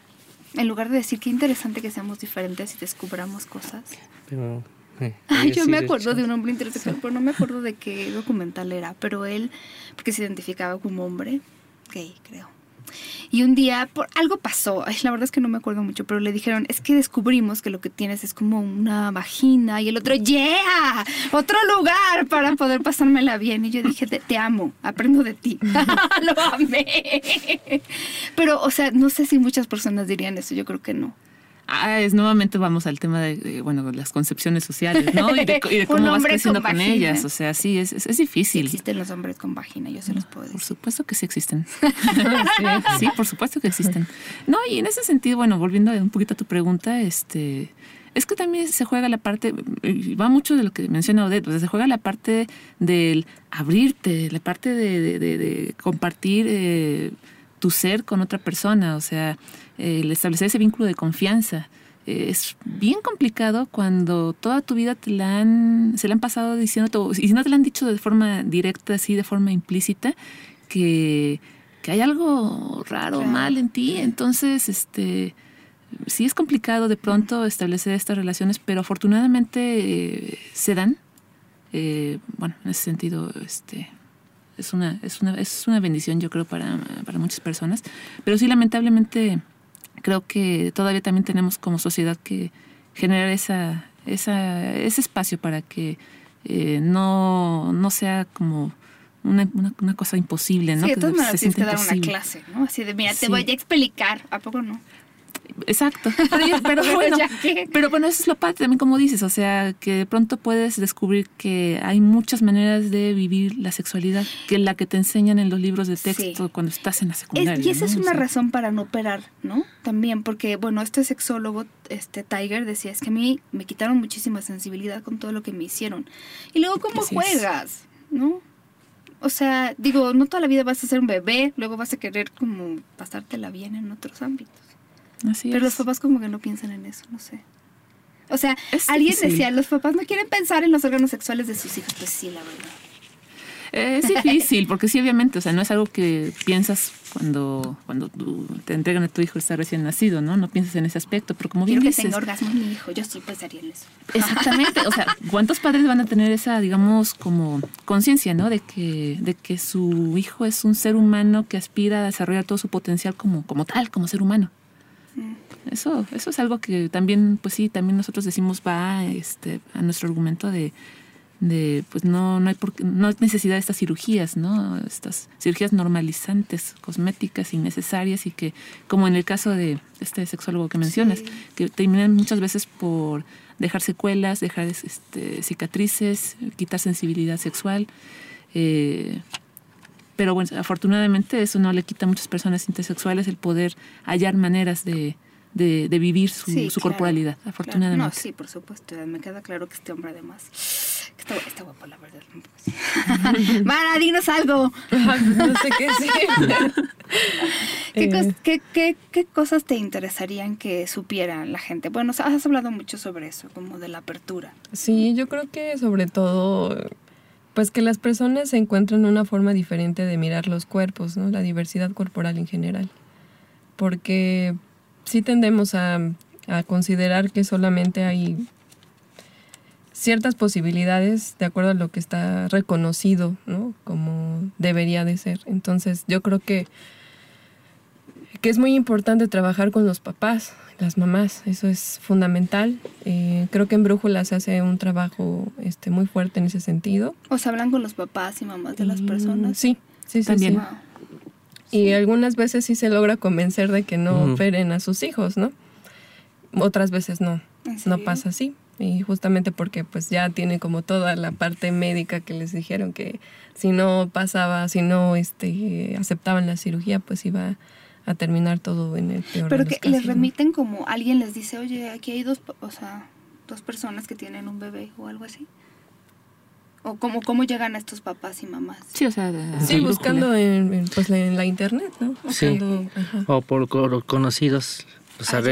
En lugar de decir qué interesante que seamos diferentes y descubramos cosas. pero, eh, Ay, yo sí, me acuerdo hecho. de un hombre intersexual, pero no me acuerdo de qué documental era. Pero él, porque se identificaba como hombre, gay, creo. Y un día, por algo pasó, la verdad es que no me acuerdo mucho, pero le dijeron, es que descubrimos que lo que tienes es como una vagina. Y el otro, yeah, otro lugar para poder pasármela bien. Y yo dije, te, te amo, aprendo de ti. lo amé. Pero, o sea, no sé si muchas personas dirían eso, yo creo que no. Ah, es nuevamente vamos al tema de, de, bueno, las concepciones sociales, ¿no? Y de, y de Un cómo vas creciendo con ellas. O sea, sí, es, es, es Sí difícil. existen los hombres con vagina, yo se los puedo Por decir. supuesto que sí existen. sí, por supuesto que existen. No, y en ese sentido, bueno, volviendo un poquito a tu pregunta, este, es que también se juega la parte, va mucho de lo que menciona Odette, pues se juega la parte del abrirte, la parte de- de compartir eh, tu ser con otra persona, o sea, el establecer ese vínculo de confianza. Eh, Es bien complicado cuando toda tu vida te la han, se la han pasado diciendo, y si no te la han dicho de forma directa, así de forma implícita, que, que hay algo raro, Claro. mal en ti. Entonces, este, sí es complicado de pronto establecer estas relaciones, pero afortunadamente eh, se dan. Eh, bueno, en ese sentido, este, es una, es una, es una bendición, yo creo, para, para muchas personas. Pero sí, lamentablemente, creo que todavía también tenemos como sociedad que generar esa, esa, ese espacio para que eh, no, no sea como una, una, una cosa imposible, ¿no? Sí, de todas maneras tienes que dar una clase, ¿no? Así de, mira, te voy a explicar. ¿A poco no? Exacto. Pero, bueno, pero bueno, eso es lo padre también, como dices, o sea, que de pronto puedes descubrir que hay muchas maneras de vivir la sexualidad, que la que te enseñan en los libros de texto Sí. cuando estás en la Es- secundaria. y esa es una sea, razón para no operar, ¿no? También, porque, bueno, este sexólogo, este Tiger, decía, es que a mí me quitaron muchísima sensibilidad con todo lo que me hicieron. Y luego, ¿cómo Así es. juegas? ¿No? O sea, digo, no toda la vida vas a ser un bebé, luego vas a querer como pasártela bien en otros ámbitos. Así Pero los papás como que no piensan en eso, no sé. O sea, Es alguien difícil. decía, los papás no quieren pensar en los órganos sexuales de sus hijos. Pues sí, la verdad. Es difícil, porque sí, obviamente, o sea, no es algo que piensas cuando, cuando tú- te entregan a tu hijo está recién nacido, ¿no? No piensas en ese aspecto, pero como bien Quiero que dices, tenga orgasmos mi hijo. Yo sí pensaría en eso. Exactamente, o sea, ¿cuántos padres van a tener esa, digamos, como conciencia, ¿no? De que, de que su hijo es un ser humano que aspira a desarrollar todo su potencial como, como tal, como ser humano. Eso, eso es algo que también, pues sí, también nosotros decimos va este, a nuestro argumento de, de pues no, no hay por no hay necesidad de estas cirugías, ¿no? Estas cirugías normalizantes, cosméticas, innecesarias y que, como en el caso de este sexólogo que mencionas, Sí. que terminan muchas veces por dejar secuelas, dejar este, cicatrices, quitar sensibilidad sexual. eh, pero bueno, afortunadamente eso no le quita a muchas personas intersexuales el poder hallar maneras de, de, de vivir su, Sí, su claro, corporalidad, claro. afortunadamente. No, sí, por supuesto. Me queda claro que este hombre además está, está guapo, la verdad. Mara, dinos algo. no sé qué decir. ¿Qué, Eh, cos- qué- qué- qué cosas te interesarían que supieran la gente? Bueno, has hablado mucho sobre eso, como de la apertura. Sí, yo creo que sobre todo, pues que las personas encuentran una forma diferente de mirar los cuerpos, ¿no? La diversidad corporal en general. Porque sí tendemos a, a considerar que solamente hay ciertas posibilidades de acuerdo a lo que está reconocido, ¿no? Como debería de ser. Entonces, yo creo que que es muy importante trabajar con los papás, las mamás, eso es fundamental. Eh, creo que en Brújula se hace un trabajo este, muy fuerte en ese sentido. O sea, hablan con los papás y mamás de las Mm, personas. Sí, sí, sí. También. sí. Wow. Y algunas veces sí se logra convencer de que no operen a sus hijos, ¿no? Otras veces no, ¿En no pasa así. Y justamente porque pues ya tiene como toda la parte médica que les dijeron que si no pasaba, si no este, aceptaban la cirugía, pues iba a terminar todo en el peor de Pero los que casos, les ¿no? remiten como alguien les dice, oye, aquí hay dos, o sea, dos personas que tienen un bebé o algo así. ¿O cómo, cómo llegan a estos papás y mamás? Sí, o sea, sí, buscando en, pues, en la internet, ¿no? Buscando, O por conocidos, los ah,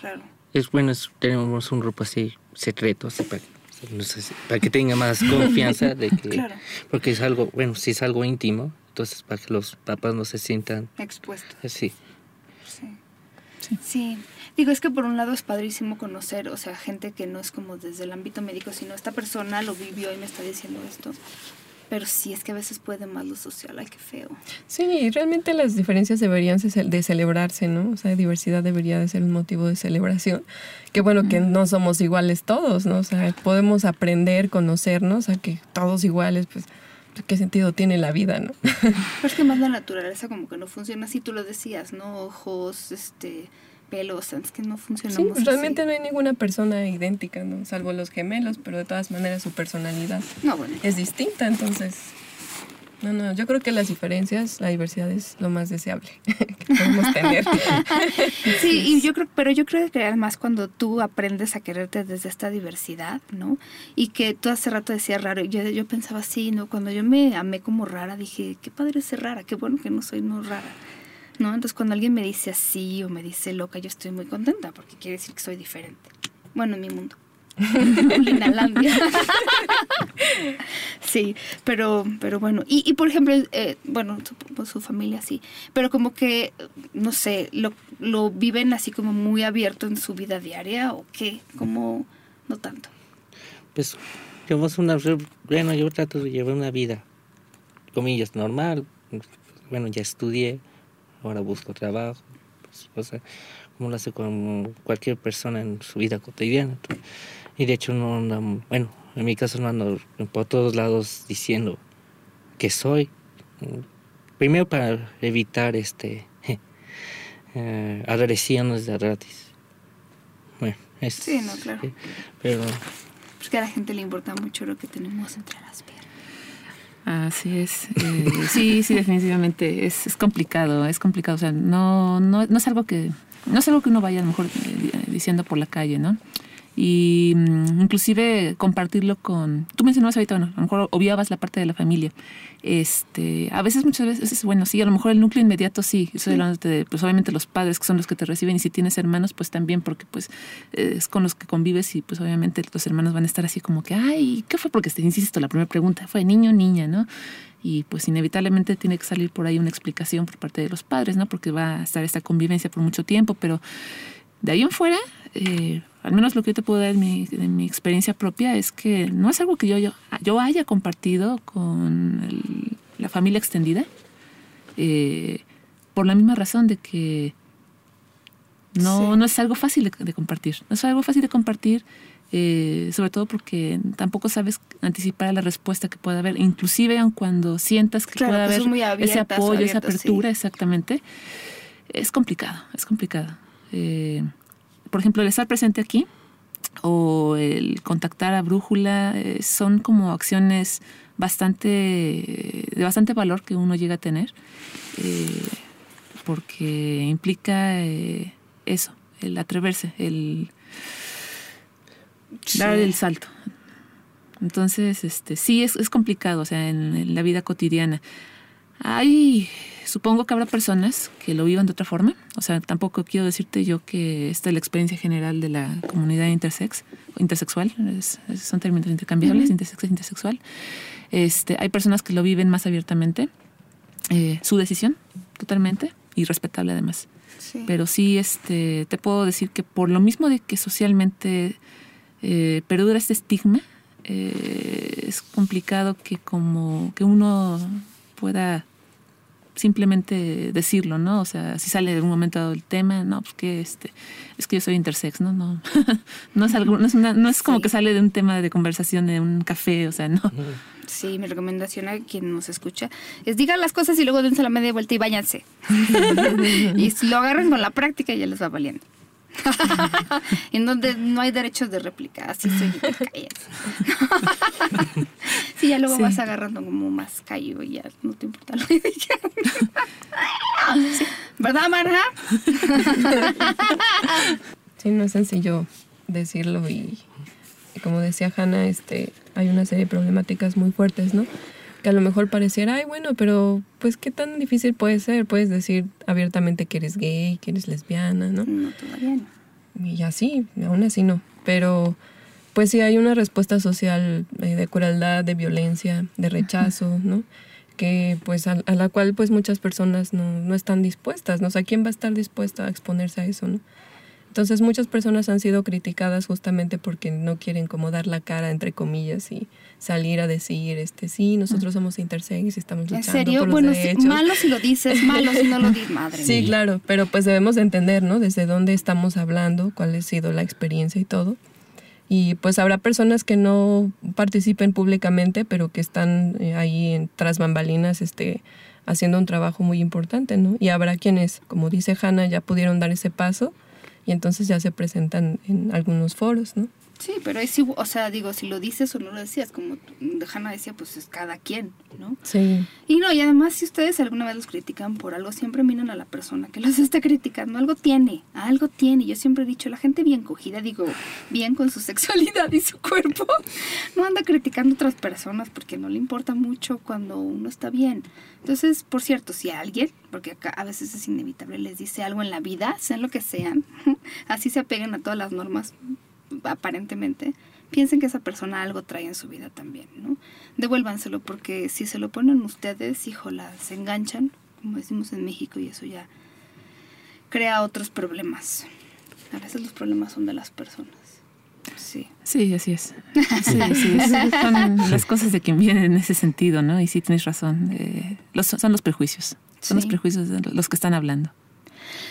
claro. Es bueno, tenemos un grupo así secreto, así para, para que tenga más confianza de que, claro. porque es algo, bueno, si es algo íntimo, entonces para que los papás no se sientan expuestos. Sí. Sí. sí. Digo, es que por un lado es padrísimo conocer, o sea, gente que no es como desde el ámbito médico, sino esta persona lo vivió y me está diciendo esto. Pero sí, es que a veces puede más lo social, ay, qué feo. Sí, realmente las diferencias deberían de celebrarse, ¿no? O sea, diversidad debería de ser un motivo de celebración. Que bueno, que no somos iguales todos, ¿no? O sea, podemos aprender, conocernos, a que todos iguales, pues ¿qué sentido tiene la vida, no? Pero es que más la naturaleza como que no funciona así, tú lo decías, ¿no? Ojos, este, pelos, es que no funcionamos sí, realmente no hay ninguna persona idéntica, ¿no? Salvo los gemelos, pero de todas maneras su personalidad es distinta, entonces... No, no, yo creo que las diferencias, la diversidad es lo más deseable que podemos tener. Sí, y yo creo, pero yo creo que además cuando tú aprendes a quererte desde esta diversidad, ¿no? Y que tú hace rato decías raro, yo, yo pensaba así, ¿no? Cuando yo me amé como rara, dije, qué padre ser rara, qué bueno que no soy no rara. ¿No? Entonces cuando alguien me dice así o me dice loca, yo estoy muy contenta porque quiere decir que soy diferente. Bueno, en mi mundo. Linalandia. sí, pero, pero bueno. Y, y por ejemplo, eh, bueno, su, su, familia sí. Pero como que, no sé, lo, lo viven así como muy abierto en su vida diaria o qué, como no tanto. Pues llevamos una, bueno, yo trato de llevar una vida, comillas, normal. Bueno, ya estudié, ahora busco trabajo, pues, o sea, como lo hace con cualquier persona en su vida cotidiana. Y de hecho no ando, bueno, en mi caso no ando por todos lados diciendo que soy. Primero para evitar este eh, agresiones de gratis. Bueno, es, sí, no, claro. pero... Es que a la gente le importa mucho lo que tenemos entre las piernas. Así es. Eh, sí, sí, definitivamente. Es, es, complicado, es complicado. O sea, no, no, no es algo que, no es algo que uno vaya a lo mejor eh, diciendo por la calle, ¿no? Y mm, inclusive compartirlo con tú mencionabas ahorita bueno a lo mejor obviabas la parte de la familia. Este a veces muchas veces bueno sí a lo mejor el núcleo inmediato sí estoy hablando de pues obviamente los padres que son los que te reciben y si tienes hermanos pues también porque pues es con los que convives y pues obviamente los hermanos van a estar así como que ay qué fue porque te insisto la primera pregunta fue niño niña no y pues inevitablemente tiene que salir por ahí una explicación por parte de los padres no porque va a estar esta convivencia por mucho tiempo pero de ahí en fuera eh, al menos lo que yo te puedo dar de mi, experiencia propia es que no es algo que yo, yo, yo haya compartido con la familia extendida, eh, por la misma razón de que no, no es algo fácil de, compartir. No es algo fácil de compartir, eh, sobre todo porque tampoco sabes anticipar la respuesta que pueda haber, inclusive aun cuando sientas que pueda pues haber ese apoyo, esa apertura, exactamente. Es complicado, es complicado. Eh, por ejemplo, el estar presente aquí o el contactar a Brújula eh, son como acciones bastante de bastante valor que uno llega a tener eh, porque implica eh, eso, el atreverse, el dar el salto. Entonces, este, sí es, es complicado, o sea, en la vida cotidiana. Hay, supongo que habrá personas que lo vivan de otra forma. O sea, tampoco quiero decirte yo que esta es la experiencia general de la comunidad intersex, intersexual, son términos intercambiables, intersex intersexual. Este, hay personas que lo viven más abiertamente, eh, su decisión, totalmente, y respetable además. Pero sí, este, te puedo decir que por lo mismo de que socialmente eh, perdura este estigma, eh, es complicado que como que uno pueda simplemente decirlo, ¿no? O sea, si sale de un momento dado el tema, no, pues que este, es que yo soy intersex, ¿no? No, no es algo, no es, no es como que sale de un tema de conversación de un café, o sea, no. Sí, mi recomendación a quien nos escucha es digan las cosas y luego dense la media vuelta y váyanse. y si lo agarran con la práctica ya les va valiendo. en donde no hay derechos de réplica, así soy te callas. sí, ya luego vas agarrando como más callo y ya no te importa lo que ¿Verdad, Marja? sí, no es sencillo decirlo y, como decía Hanna, este, hay una serie de problemáticas muy fuertes, ¿no? Que a lo mejor pareciera, ay, bueno, pero pues qué tan difícil puede ser. Puedes decir abiertamente que eres gay, que eres lesbiana, ¿no? No, todavía no. Y así, aún así no. Pero pues sí hay una respuesta social eh, de crueldad, de violencia, de rechazo, ¿no? Que pues a, a, la cual pues muchas personas no, no están dispuestas, ¿no? O sea, ¿quién va a estar dispuesto a exponerse a eso, ¿no? Entonces muchas personas han sido criticadas justamente porque no quieren como dar la cara, entre comillas, y salir a decir, este, sí, nosotros somos intersex y estamos luchando ¿En serio? por los bueno, derechos. Sí, malo si lo dices, malo si no lo dices, madre Sí, mía. claro, pero pues debemos de entender, ¿no? Desde dónde estamos hablando, cuál ha sido la experiencia y todo. Y pues habrá personas que no participen públicamente, pero que están eh, ahí en, tras bambalinas, este, haciendo un trabajo muy importante, ¿no? Y habrá quienes, como dice Hannah, ya pudieron dar ese paso y entonces ya se presentan en algunos foros, ¿no? Sí, pero es o sea, digo, si lo dices o no lo decías, como Hanna decía, pues es cada quien, ¿no? Sí. Y no, y además si ustedes alguna vez los critican por algo, siempre miren a la persona que los está criticando, algo tiene, algo tiene. Yo siempre he dicho, la gente bien cogida, digo, bien con su sexualidad y su cuerpo, no anda criticando a otras personas porque no le importa mucho cuando uno está bien. Entonces, por cierto, si a alguien, porque acá a veces es inevitable, les dice algo en la vida, sean lo que sean, así se apeguen a todas las normas aparentemente, piensen que esa persona algo trae en su vida también, ¿no? Devuélvanselo porque si se lo ponen ustedes, híjola, se enganchan, como decimos en México, y eso ya crea otros problemas. A veces los problemas son de las personas. Sí. Sí, así es. Sí, son las cosas de quien vienen en ese sentido, ¿no? Y sí, tienes razón. Eh, los, son los prejuicios. Son sí. los prejuicios de los que están hablando.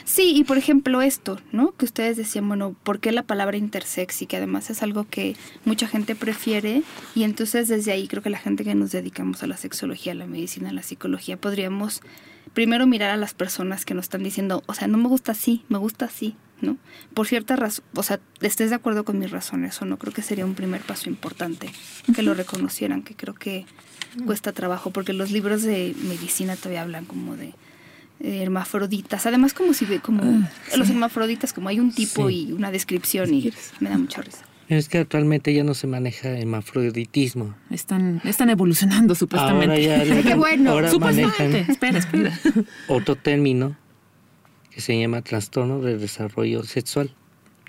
Sí, y por ejemplo esto, ¿no? Que ustedes decían, bueno, ¿por qué la palabra intersex? Y que además es algo que mucha gente prefiere. Y entonces desde ahí creo que la gente que nos dedicamos a la sexología, a la medicina, a la psicología, podríamos primero mirar a las personas que nos están diciendo, o sea, no me gusta así, me gusta así, ¿no? Por cierta razón, o sea, estés de acuerdo con mis razones o no, creo que sería un primer paso importante que lo reconocieran, que creo que cuesta trabajo, porque los libros de medicina todavía hablan como de hermafroditas, además como si como ah, sí. los hermafroditas como hay un tipo sí. y una descripción y me da mucha risa. Es que actualmente ya no se maneja hermafroditismo. Están, están evolucionando supuestamente. Ahora ya Qué bueno. ahora Supuestamente. Espera, espera. Otro término que se llama trastorno de desarrollo sexual.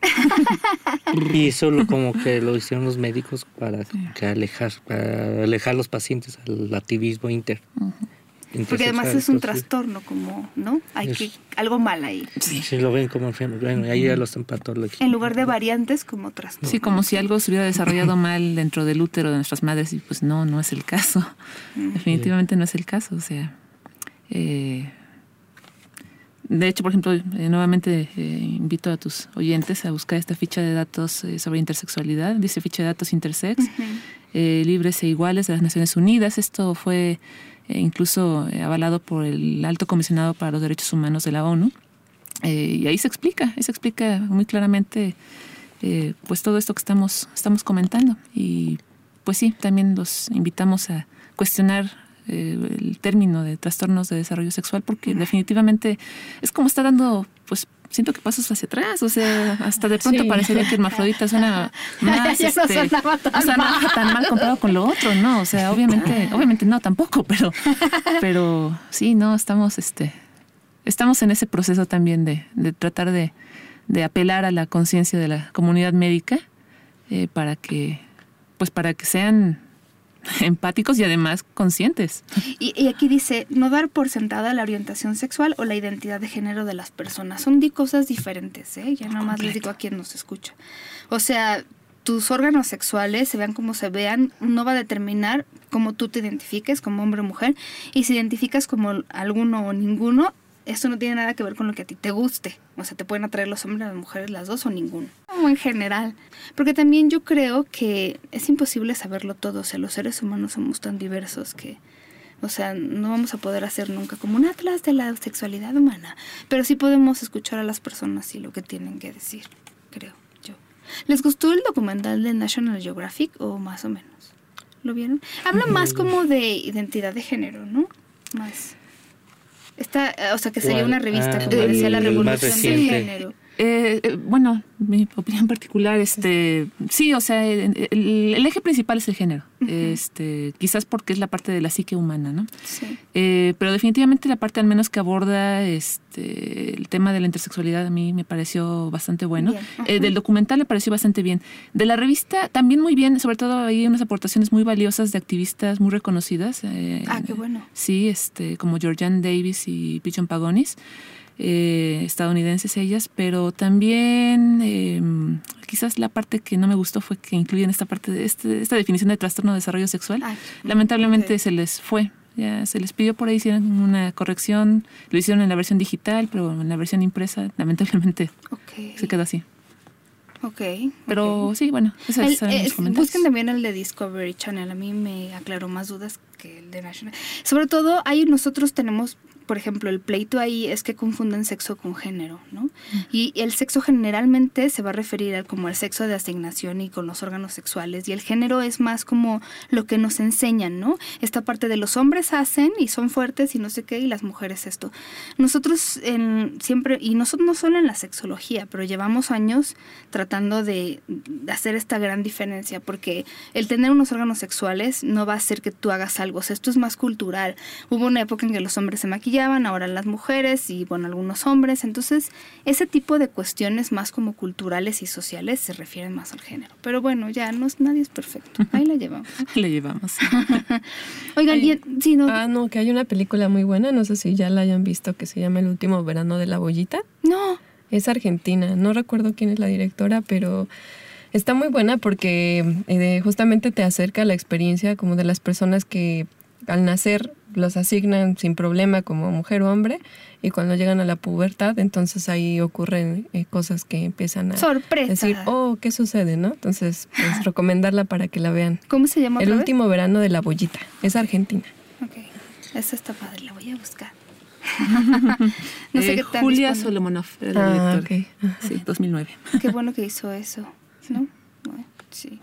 y eso lo, como que lo hicieron los médicos para que alejar, para alejar los pacientes al activismo inter. Uh -huh. Porque además es un trastorno, como, ¿no? Hay es, que, algo mal ahí. Sí. sí, lo ven como enfermo. Bueno, ahí ya lo están patología. En lugar de variantes, como trastorno. Sí, como si algo se hubiera desarrollado mal dentro del útero de nuestras madres, y pues no, no es el caso. Definitivamente no es el caso. O sea, eh, de hecho, por ejemplo, eh, nuevamente eh, invito a tus oyentes a buscar esta ficha de datos eh, sobre intersexualidad. Dice ficha de datos intersex, uh -huh. libres e iguales de las Naciones Unidas. Esto fue incluso avalado por el Alto Comisionado para los Derechos Humanos de la ONU. y ahí se explica, ahí se explica muy claramente pues todo esto que estamos, estamos comentando. Y pues sí, también los invitamos a cuestionar el término de trastornos de desarrollo sexual porque definitivamente es como está dando pues siento que pasos hacia atrás o sea hasta de pronto sí. parecería que hermafrodita suena más ya este, no sonaba tan, o sea, mal. no tan mal comparado con lo otro no o sea obviamente obviamente no tampoco pero pero sí no estamos este estamos en ese proceso también de, de tratar de, de apelar a la conciencia de la comunidad médica eh, para que pues para que sean empáticos y además conscientes. Y, aquí dice, no dar por sentada la orientación sexual o la identidad de género de las personas. Son di cosas diferentes, ¿eh? Ya nada más les digo a quien nos escucha. O sea, tus órganos sexuales, se vean como se vean, no va a determinar cómo tú te identifiques como hombre o mujer. Y si identificas como alguno o ninguno, esto no tiene nada que ver con lo que a ti te guste. O sea, te pueden atraer los hombres, las mujeres, las dos o ninguno. Como en general. Porque también yo creo que es imposible saberlo todo. O sea, los seres humanos somos tan diversos que, o sea, no vamos a poder hacer nunca como un atlas de la sexualidad humana. Pero sí podemos escuchar a las personas y lo que tienen que decir, creo yo. ¿Les gustó el documental de National Geographic o más o menos? ¿Lo vieron? Habla más como de identidad de género, ¿no? Más. Esta, o sea, que sería una revista, ah, como decía, la revolución del género. Eh, eh, bueno, mi opinión particular, este, sí, o sea, el, el eje principal es el género, este, quizás porque es la parte de la psique humana, ¿no? Sí. Eh, pero definitivamente la parte al menos que aborda este, el tema de la intersexualidad a mí me pareció bastante bueno. Eh, del documental me pareció bastante bien. De la revista también muy bien, sobre todo hay unas aportaciones muy valiosas de activistas muy reconocidas. eh, Ah, qué bueno. Sí, este, como Georgianne Davis y Pichon Pagonis, eh, estadounidenses ellas, pero también eh, quizás la parte que no me gustó fue que incluyen esta parte de este- esta definición de trastorno de desarrollo sexual. Ay, Lamentablemente se les fue. Ya se les pidió por ahí hicieron una corrección, lo hicieron en la versión digital, pero en la versión impresa lamentablemente se quedó así. Ok. Pero sí, bueno, esos El- mis comentarios. busquen también el de Discovery Channel. A mí me aclaró más dudas que el de National. Sobre todo, ahí nosotros tenemos, por ejemplo, el pleito ahí es que confunden sexo con género, ¿no? Y el sexo generalmente se va a referir al, como al sexo de asignación y con los órganos sexuales. Y el género es más como lo que nos enseñan, ¿no? Esta parte de los hombres hacen y son fuertes y no sé qué, y las mujeres esto. Nosotros en, siempre, y nosotros no solo en la sexología, pero llevamos años tratando de, de hacer esta gran diferencia, porque el tener unos órganos sexuales no va a hacer que tú hagas algo, o sea, esto es más cultural. Hubo una época en que los hombres se maquillaban, ahora las mujeres y bueno, algunos hombres, entonces ese tipo de cuestiones más como culturales y sociales se refieren más al género. Pero bueno, ya no es, nadie es perfecto, ahí la llevamos. Le llevamos. Oigan, Ay, y- sí, no, Ah, no, que hay una película muy buena, no sé si ya la hayan visto, que se llama El último verano de la bollita. no, Es argentina, no recuerdo quién es la directora, pero está muy buena porque eh, justamente te acerca a la experiencia como de las personas que al nacer los asignan sin problema como mujer o hombre y cuando llegan a la pubertad entonces ahí ocurren eh, cosas que empiezan a sorpresa. decir, oh, ¿qué sucede? ¿no? Entonces, pues recomendarla para que la vean. ¿Cómo se llama? El otra vez? último verano de la bollita, es argentina. Ok, esa está padre, la voy a buscar. no sé Eh, qué tal. Julia. Solomonov era la Ah, directora. ok. Sí, 2009. Qué bueno que hizo eso, ¿no? Bueno, sí.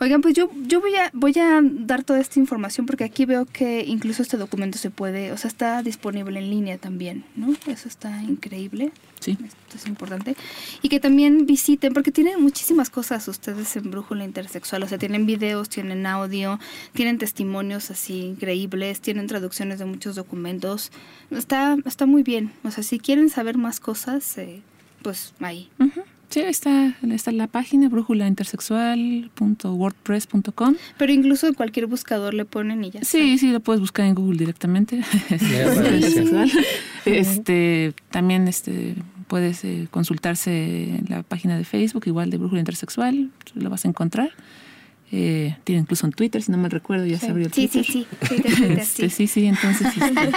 Oigan, pues yo, yo voy a voy a dar toda esta información porque aquí veo que incluso este documento se puede, o sea, está disponible en línea también, ¿no? Eso está increíble. Sí. Esto es importante. Y que también visiten, porque tienen muchísimas cosas ustedes en Brújula Intersexual. O sea, tienen videos, tienen audio, tienen testimonios así increíbles, tienen traducciones de muchos documentos. Está, está muy bien. O sea, si quieren saber más cosas, eh, pues ahí. Ujú. Sí, ahí está, está en la página brújulaintersexual.wordpress.com. Pero incluso en cualquier buscador le ponen y ya. Sí, sí, lo puedes buscar en Google directamente. Intersexual. este, también este, puedes eh, consultarse en la página de Facebook, igual de Brújula Intersexual, lo vas a encontrar. Eh, tiene incluso un Twitter, si no me recuerdo, ya se abrió el Sí, Twitter. sí, sí. sí, te- te- te- Este, sí. sí, sí, entonces, este,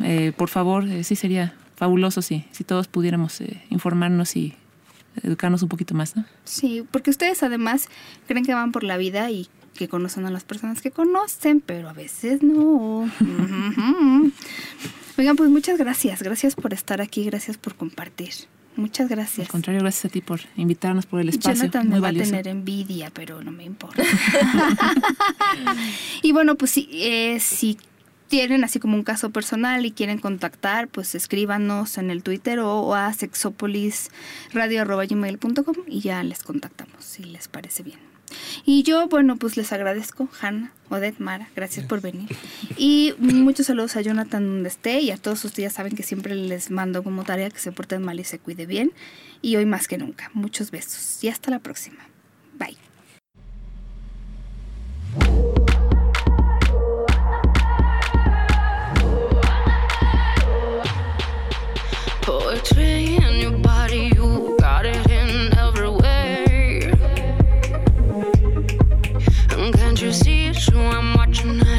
eh, por favor, eh, sí sería fabuloso si, si todos pudiéramos eh, informarnos y educarnos un poquito más, ¿no? Sí, porque ustedes además creen que van por la vida y que conocen a las personas que conocen, pero a veces no. Oigan, pues muchas gracias. Gracias por estar aquí, gracias por compartir. Muchas gracias. Al contrario, gracias a ti por invitarnos por el espacio. Jonathan muy me va valioso. a tener envidia, pero no me importa. y bueno, pues si, eh, si tienen así como un caso personal y quieren contactar, pues escríbanos en el Twitter o, a sexopolisradio.gmail.com y ya les contactamos si les parece bien. Y yo, bueno, pues les agradezco, Hanna, Odette, Mara, gracias por venir. Y muchos saludos a Jonathan donde esté y a todos ustedes saben que siempre les mando como tarea que se porten mal y se cuide bien. Y hoy más que nunca, muchos besos y hasta la próxima. Bye. you see it, so I'm watching her.